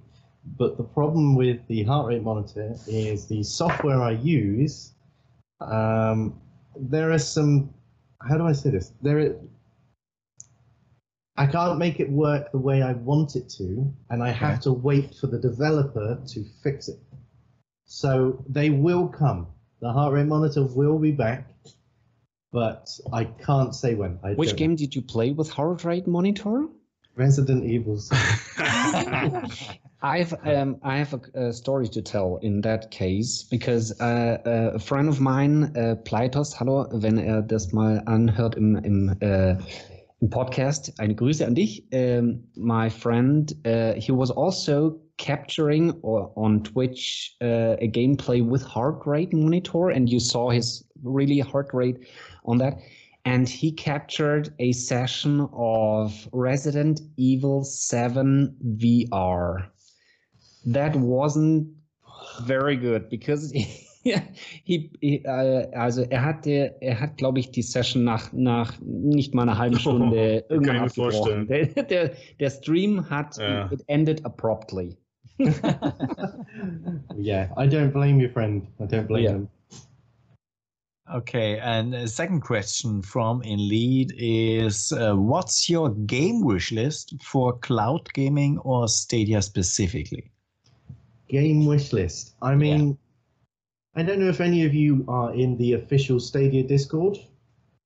but the problem with the heart rate monitor is the software I use. Um, there are some. How do I say this? There, are, I can't make it work the way I want it to, and I have to wait for the developer to fix it. So they will come. The heart rate monitor will be back, but I can't say when. I Which don't. game did you play with heart rate monitor? Resident Evil. I've um, I have a, a story to tell in that case because uh, uh, a friend of mine, uh, Pleitos, hallo, wenn er das mal anhört im, im, äh, im Podcast, eine Grüße an dich. Um, my friend, uh, he was also capturing or on Twitch uh, a gameplay with heart rate monitor, and you saw his really heart rate on that and he captured a session of Resident Evil 7 VR. That wasn't very good because he, he äh, also er hatte, er hat, glaube ich, die Session nach, nach nicht mal einer halben Stunde Oh, irgendwann kann ich mir abgebrochen. Der, der, der Stream hat, Ja. it ended abruptly. Yeah, I don't blame your friend. I don't blame Yeah. him. Okay, and a second question from Inlead is uh, what's your game wish list for cloud gaming or Stadia specifically? Game wish list. I mean, I don't know if any of you are in the official Stadia Discord,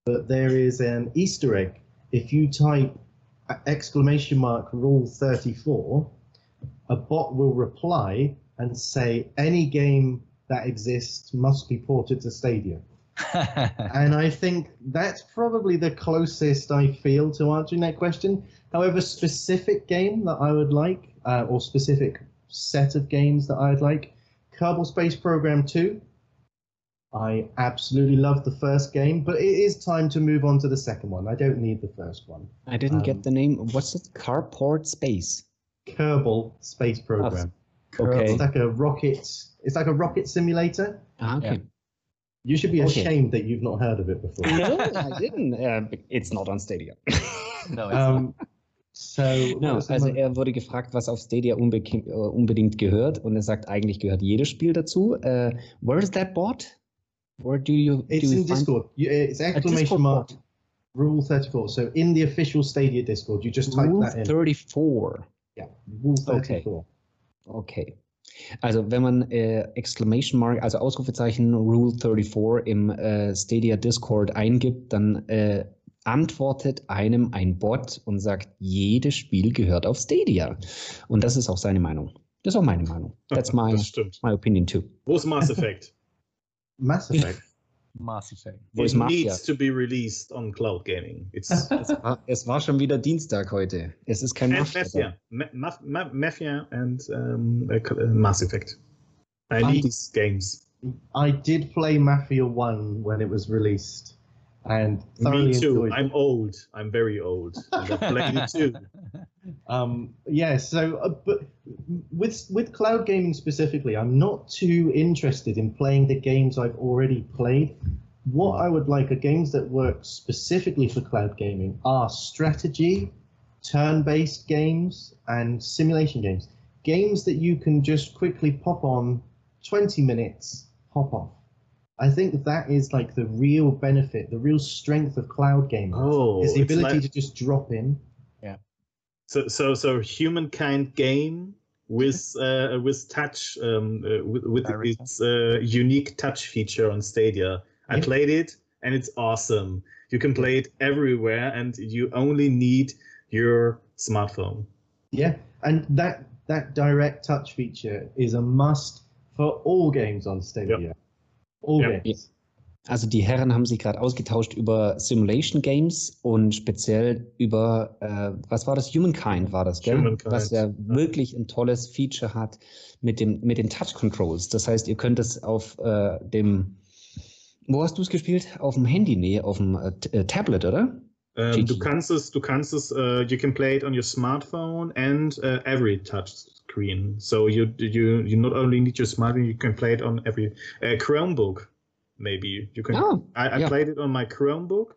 but there is an Easter egg. If you type exclamation mark rule 34, a bot will reply and say any game that exists must be ported to Stadia. and I think that's probably the closest I feel to answering that question. However, specific game that I would like, uh, or specific set of games that I'd like, Kerbal Space Program 2. I absolutely love the first game, but it is time to move on to the second one. I don't need the first one. I didn't Um, get the name. What's it? Carport Space. Kerbal Space Program. Okay. It's like a rocket. It's like a rocket simulator. Ah, okay. You should be Okay. ashamed that you've not heard of it before. no, I didn't. Uh, it's not on Stadia. no, it's um, so No, also er wurde gefragt, was auf Stadia unbeki- äh, unbedingt gehört und er sagt, eigentlich gehört jedes Spiel dazu. Äh, where is that bot? Where do you It's do you in find Discord. You, it's a exclamation Discord mark bot? rule 34. So in the official Stadia Discord, you just type Rule that in. 34. Rule Okay. 34. Okay. Also wenn man äh, Exclamation Mark, also Ausrufezeichen Rule 34 im äh, Stadia Discord eingibt, dann äh, antwortet einem ein Bot und sagt, jedes Spiel gehört auf Stadia. Und das ist auch seine Meinung. Das ist auch meine Meinung. That's my, das stimmt. my opinion too. Wo ist Mass Effect? Mass Effect. Mass Effect. Wo ist It Mafia? needs to be released on cloud gaming. It's Es war, es war schon wieder Dienstag heute. Es ist kein and Mafia. Mafia, Ma- Ma- Ma- Mafia and um, uh, cl- uh, Mass Effect. I Ah. need these games. I did play Mafia 1 when it was released and thoroughly Me too. enjoyed I'm it. old. I'm very old. And I played it too. Um, yeah, so uh, but with with cloud gaming specifically, I'm not too interested in playing the games I've already played. What I would like are games that work specifically for cloud gaming are strategy, turn-based games, and simulation games. Games that you can just quickly pop on, 20 minutes, hop off. I think that is like the real benefit, the real strength of cloud gaming. Oh, is the ability like- to just drop in. So so so humankind game with uh, with touch um, uh, with, with its uh, unique touch feature on Stadia. I Yeah. played it and it's awesome. You can play it everywhere and you only need your smartphone. Yeah, and that that direct touch feature is a must for all games on Stadia. All Yep. games. Also die Herren haben sich gerade ausgetauscht über Simulation Games und speziell über, äh, was war das? Humankind war das, gell? Humankind, Was ja ja. wirklich ein tolles Feature hat mit, dem, mit den Touch Controls. Das heißt, ihr könnt es auf äh, dem, wo hast du es gespielt? Auf dem Handy? Nee, auf dem äh, äh, Tablet, oder? GG. du kannst es, du kannst es, uh, you can play it on your smartphone and uh, every touch screen. So you you you not only need your smartphone, you can play it on every uh, Chromebook. Maybe you can. Oh, I, I yeah. played it on my Chromebook,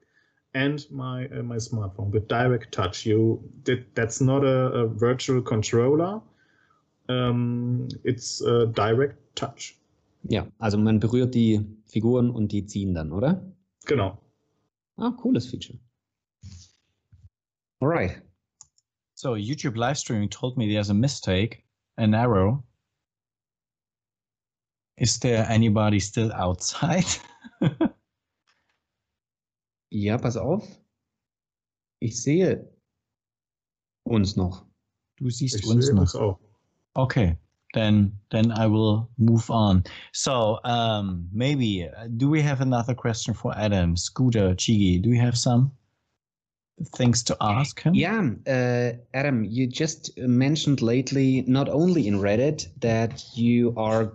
and my uh, my smartphone with direct touch. You that that's not a, a virtual controller. Um, it's a direct touch. Ja, also man berührt die Figuren und die ziehen dann, oder? Genau. Ah, cooles Feature. Alright. So YouTube live streaming told me there's a mistake, an error. Is there anybody still outside? Ja, pass auf. Ich sehe uns noch. du siehst Ich uns sehe noch. das auch. Okay, then then I will move on. So um, maybe uh, do we have another question for Adam, Scooter, Chigi? Do we have some things to ask him? Yeah, uh, Adam, you just mentioned lately, not only in Reddit, that you are ha-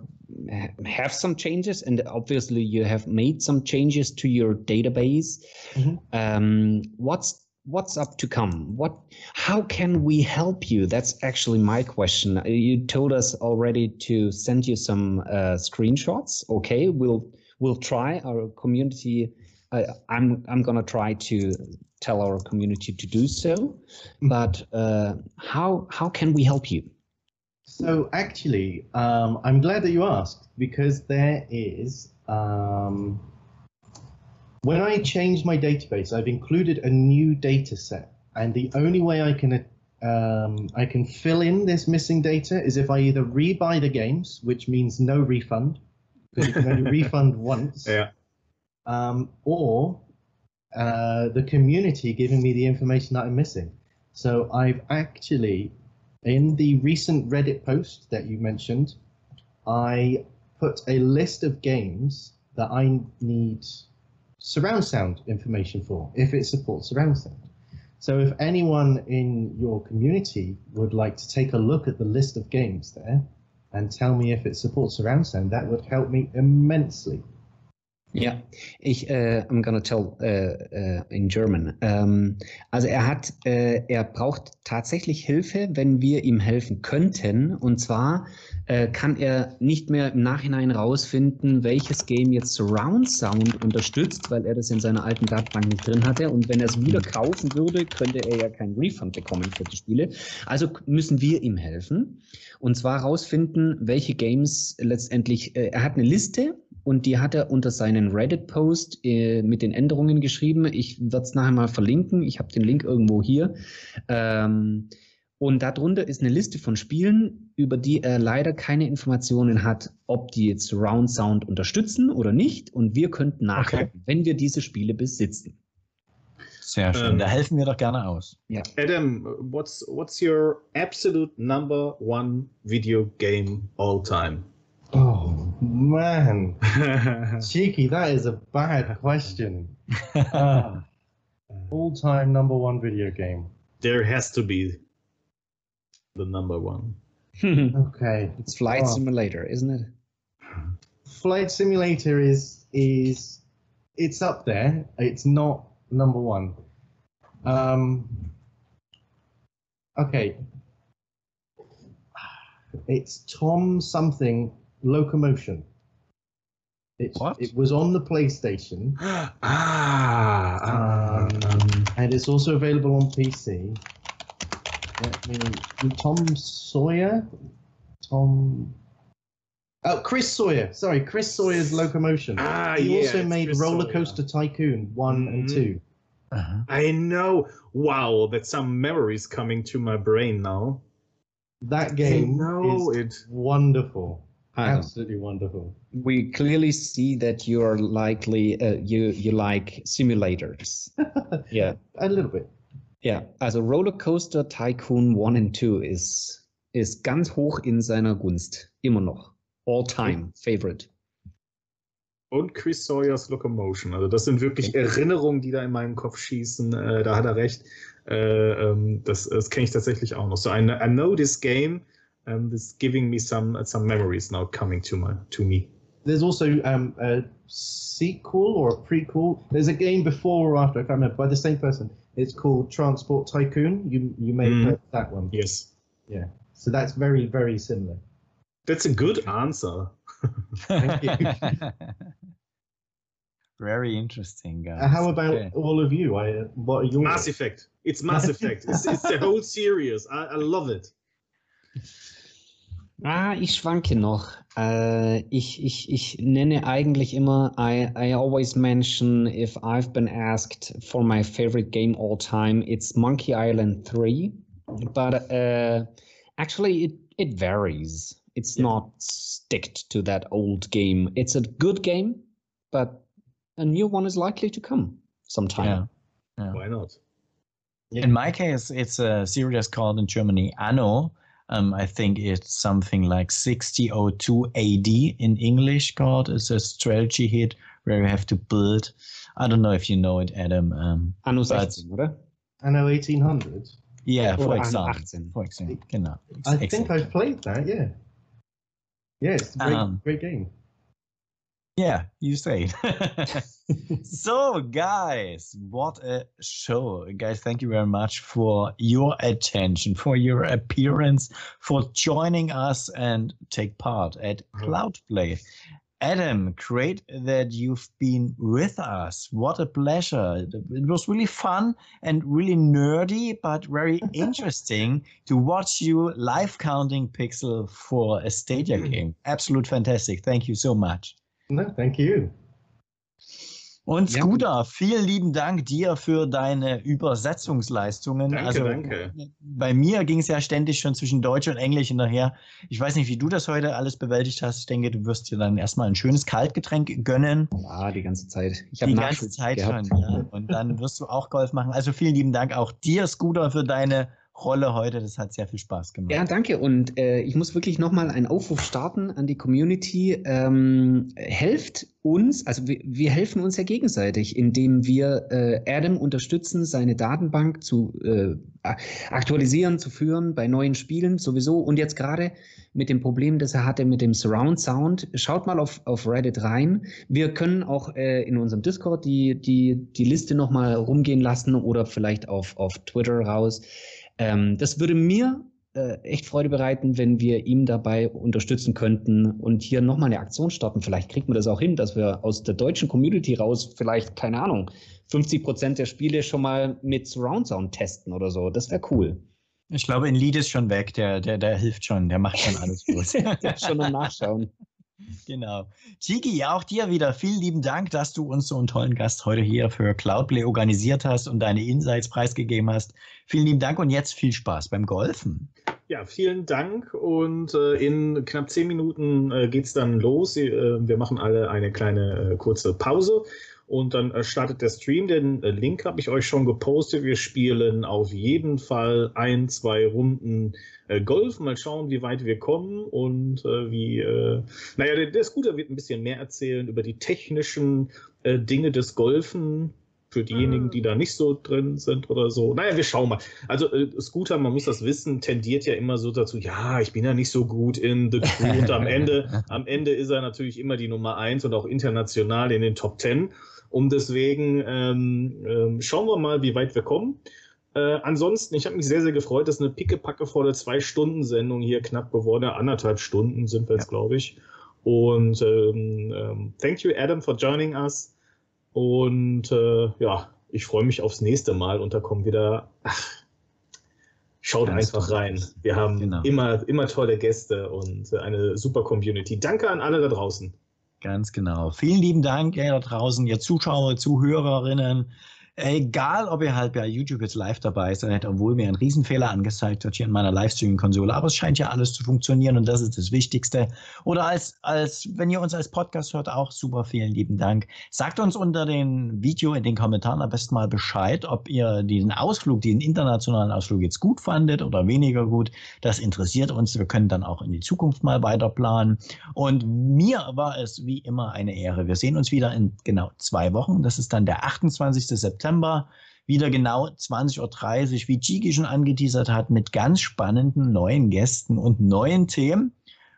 have some changes, and obviously you have made some changes to your database. Mhm. Um, what's what's up to come? What? How can we help you? That's actually my question. You told us already to send you some uh, screenshots. Okay, we'll we'll try. Our community. Uh, I'm I'm gonna try to tell our community to do so. But uh, how how can we help you? So actually, um, I'm glad that you asked because there is. Um, when I changed my database, I've included a new data set, and the only way I can um, I can fill in this missing data is if I either rebuy the games, which means no refund, because you can only refund once, Ja. um, or uh, the community giving me the information that I'm missing. So I've actually, in the recent Reddit post that you mentioned, I put a list of games that I need surround sound information for if it supports surround sound. So if anyone in your community would like to take a look at the list of games there and tell me if it supports surround sound, that would help me immensely. Ja, ich, äh, I'm gonna tell äh, äh, in German. Ähm, also er hat, äh, er braucht tatsächlich Hilfe, wenn wir ihm helfen könnten. Und zwar äh, kann er nicht mehr im Nachhinein rausfinden, welches Game jetzt Surround Sound unterstützt, weil er das in seiner alten Datenbank nicht drin hatte. Und wenn er es wieder kaufen würde, könnte er ja keinen Refund bekommen für die Spiele. Also müssen wir ihm helfen. Und zwar rausfinden, welche Games letztendlich, äh, er hat eine Liste und die hat er unter seinen Reddit-Post äh, mit den Änderungen geschrieben. Ich werde es nachher mal verlinken. Ich habe den Link irgendwo hier. Ähm, und darunter ist eine Liste von Spielen, über die er leider keine Informationen hat, ob die jetzt Surround Sound unterstützen oder nicht. Und wir könnten nachgucken, wenn wir diese Spiele besitzen. Sehr schön. Ähm, da helfen wir doch gerne aus. Adam, what's what's your absolute number one video game all time? Oh man, cheeky! That is a bad question. Ah, all-time number one video game. there has to be the number one. Okay, it's Flight Oh. Simulator, isn't it? Flight Simulator is is it's up there. It's not number one. Um. Okay. It's Tom something locomotion. It's, What? It was on the PlayStation. ah, ah, Um, and it's also available on PC. Let me. Tom Sawyer? Tom. Oh, Chris Sawyer. Sorry, Chris Sawyer's Locomotion. ah, he yeah, also made Chris Roller Sawyer. Coaster Tycoon 1 and Mhm. 2. Uh-huh. I know. Wow, that's some memories coming to my brain now. That game know is it. wonderful. Also, Absolutely wonderful. we clearly see that you are likely uh, you you like simulators. yeah. A little bit. Ja, also Rollercoaster Tycoon 1 and 2 ist, ist ganz hoch in seiner Gunst. Immer noch. All time favorite. Und Chris Sawyers Locomotion. Also das sind wirklich Okay. Erinnerungen, die da in meinen Kopf schießen. Äh, da hat er recht. Äh, ähm, das das kenne ich tatsächlich auch noch. So I, kn- I know this game. Um, this giving me some some memories now coming to my to me. There's also um, a sequel or a prequel. There's a game before or after, I can't remember, by the same person. It's called Transport Tycoon. You you may have Mhm. heard that one. Yes, Yeah. So that's very, very similar. that's a good answer. Thank you. Very interesting, guys. Uh, how about Okay. all of you? I, uh, what are your Mass Effect. It's Mass Effect. It's, it's the whole series. I, I love it. Ah, ich schwanke noch. Äh, ich, ich, ich nenne eigentlich immer, I, I always mention if I've been asked for my favorite game all time, it's Monkey Island 3. But uh, actually, it, it varies. It's Yeah. not sticked to that old game. It's a good game, but a new one is likely to come sometime. Yeah. Why not? Yeah. In my case, it's a series called in Germany Anno. Um, I think it's something like 6002 AD in English called. It's a strategy hit where you have to build. I don't know if you know it, Adam. Um, Anno But- 16, oder? Anno 1800? yeah, for example. 18. For example, genau. I think Excellent. I've played that, yeah. Yeah, it's a great, Um, great game. Yeah, you say it. so, guys, what a show. Guys, thank you very much for your attention, for your appearance, for joining us and take part at Cloudplay. Adam, great that you've been with us. What a pleasure. It was really fun and really nerdy, but very interesting to watch you live counting Pixel for a Stadia mm. game. Absolute fantastic. Thank you so much. No, thank you. Und. Scooter, vielen lieben Dank dir für deine Übersetzungsleistungen. Danke, also danke. bei mir ging es ja ständig schon zwischen Deutsch und Englisch hinterher. Ich weiß nicht, wie du das heute alles bewältigt hast. Ich denke, du wirst dir dann erstmal ein schönes Kaltgetränk gönnen. Ja, die ganze Zeit. Ich Die ganze Zeit gehabt. schon, ja. Und dann wirst du auch Golf machen. Also vielen lieben Dank auch dir, Scooter, für deine Rolle heute. Das hat sehr viel Spaß gemacht. Ja, danke. Und äh, ich muss wirklich nochmal einen Aufruf starten an die Community. Ähm, helft uns, also wir, wir helfen uns ja gegenseitig, indem wir äh, Adam unterstützen, seine Datenbank zu äh, aktualisieren, zu führen bei neuen Spielen sowieso. Und jetzt gerade mit dem Problem, das er hatte mit dem Surround Sound. Schaut mal auf, auf Reddit rein. Wir können auch äh, in unserem Discord die, die, die Liste nochmal rumgehen lassen oder vielleicht auf, auf Twitter raus. Ähm, das würde mir äh, echt Freude bereiten, wenn wir ihm dabei unterstützen könnten und hier nochmal eine Aktion starten. Vielleicht kriegt man das auch hin, dass wir aus der deutschen Community raus vielleicht, keine Ahnung, 50 Prozent der Spiele schon mal mit Surround Sound testen oder so. Das wäre cool. Ich glaube, in Lied ist schon weg. Der, der, der hilft schon. Der macht schon alles gut. Ja, schon am Nachschauen. Genau. Chiki, auch dir wieder vielen lieben Dank, dass du uns so einen tollen Gast heute hier für Cloudplay organisiert hast und deine Insights preisgegeben hast. Vielen lieben Dank und jetzt viel Spaß beim Golfen. Ja, vielen Dank und äh, in knapp zehn Minuten äh, geht es dann los. Äh, wir machen alle eine kleine äh, kurze Pause und dann äh, startet der Stream. Den äh, Link habe ich euch schon gepostet. Wir spielen auf jeden Fall ein, zwei Runden äh, Golf. Mal schauen, wie weit wir kommen und äh, wie. Äh, naja, der, der Scooter wird ein bisschen mehr erzählen über die technischen äh, Dinge des Golfen. Für diejenigen, die da nicht so drin sind oder so. Naja, wir schauen mal. Also äh, Scooter, man muss das wissen, tendiert ja immer so dazu, ja, ich bin ja nicht so gut in The Crew und am Ende, am Ende ist er natürlich immer die Nummer eins und auch international in den Top Ten. Und deswegen ähm, ähm, schauen wir mal, wie weit wir kommen. Äh, ansonsten, ich habe mich sehr, sehr gefreut, dass eine pickepackevolle Zwei-Stunden-Sendung hier knapp geworden. Anderthalb Stunden sind wir jetzt, glaube ich. Und ähm, ähm, thank you, Adam, for joining us. Und äh, ja, ich freue mich aufs nächste Mal und da kommen wieder. Ach, schaut Ganz einfach toll. rein. Wir haben Genau. immer, immer tolle Gäste und eine super Community. Danke an alle da draußen. Ganz genau. Vielen lieben Dank, ihr da draußen, ihr Zuschauer, Zuhörerinnen. Egal, ob ihr halt bei YouTube jetzt live dabei seid, obwohl mir ein Riesenfehler angezeigt wird hier in meiner Livestreaming-Konsole, aber es scheint ja alles zu funktionieren und das ist das Wichtigste. Oder als, als, wenn ihr uns als Podcast hört, auch super, vielen lieben Dank. Sagt uns unter dem Video in den Kommentaren am besten mal Bescheid, ob ihr diesen Ausflug, diesen internationalen Ausflug jetzt gut fandet oder weniger gut. Das interessiert uns. Wir können dann auch in die Zukunft mal weiter planen. Und mir war es wie immer eine Ehre. Wir sehen uns wieder in genau zwei Wochen. Das ist dann der 28. September. Wieder genau 20.30 Uhr, wie Chigi schon angeteasert hat, mit ganz spannenden neuen Gästen und neuen Themen.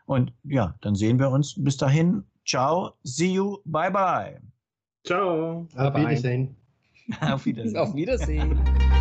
Und ja, dann sehen wir uns bis dahin. Ciao, see you, bye bye. Ciao. Auf Bye-bye. Wiedersehen. Auf Wiedersehen. Auf Wiedersehen.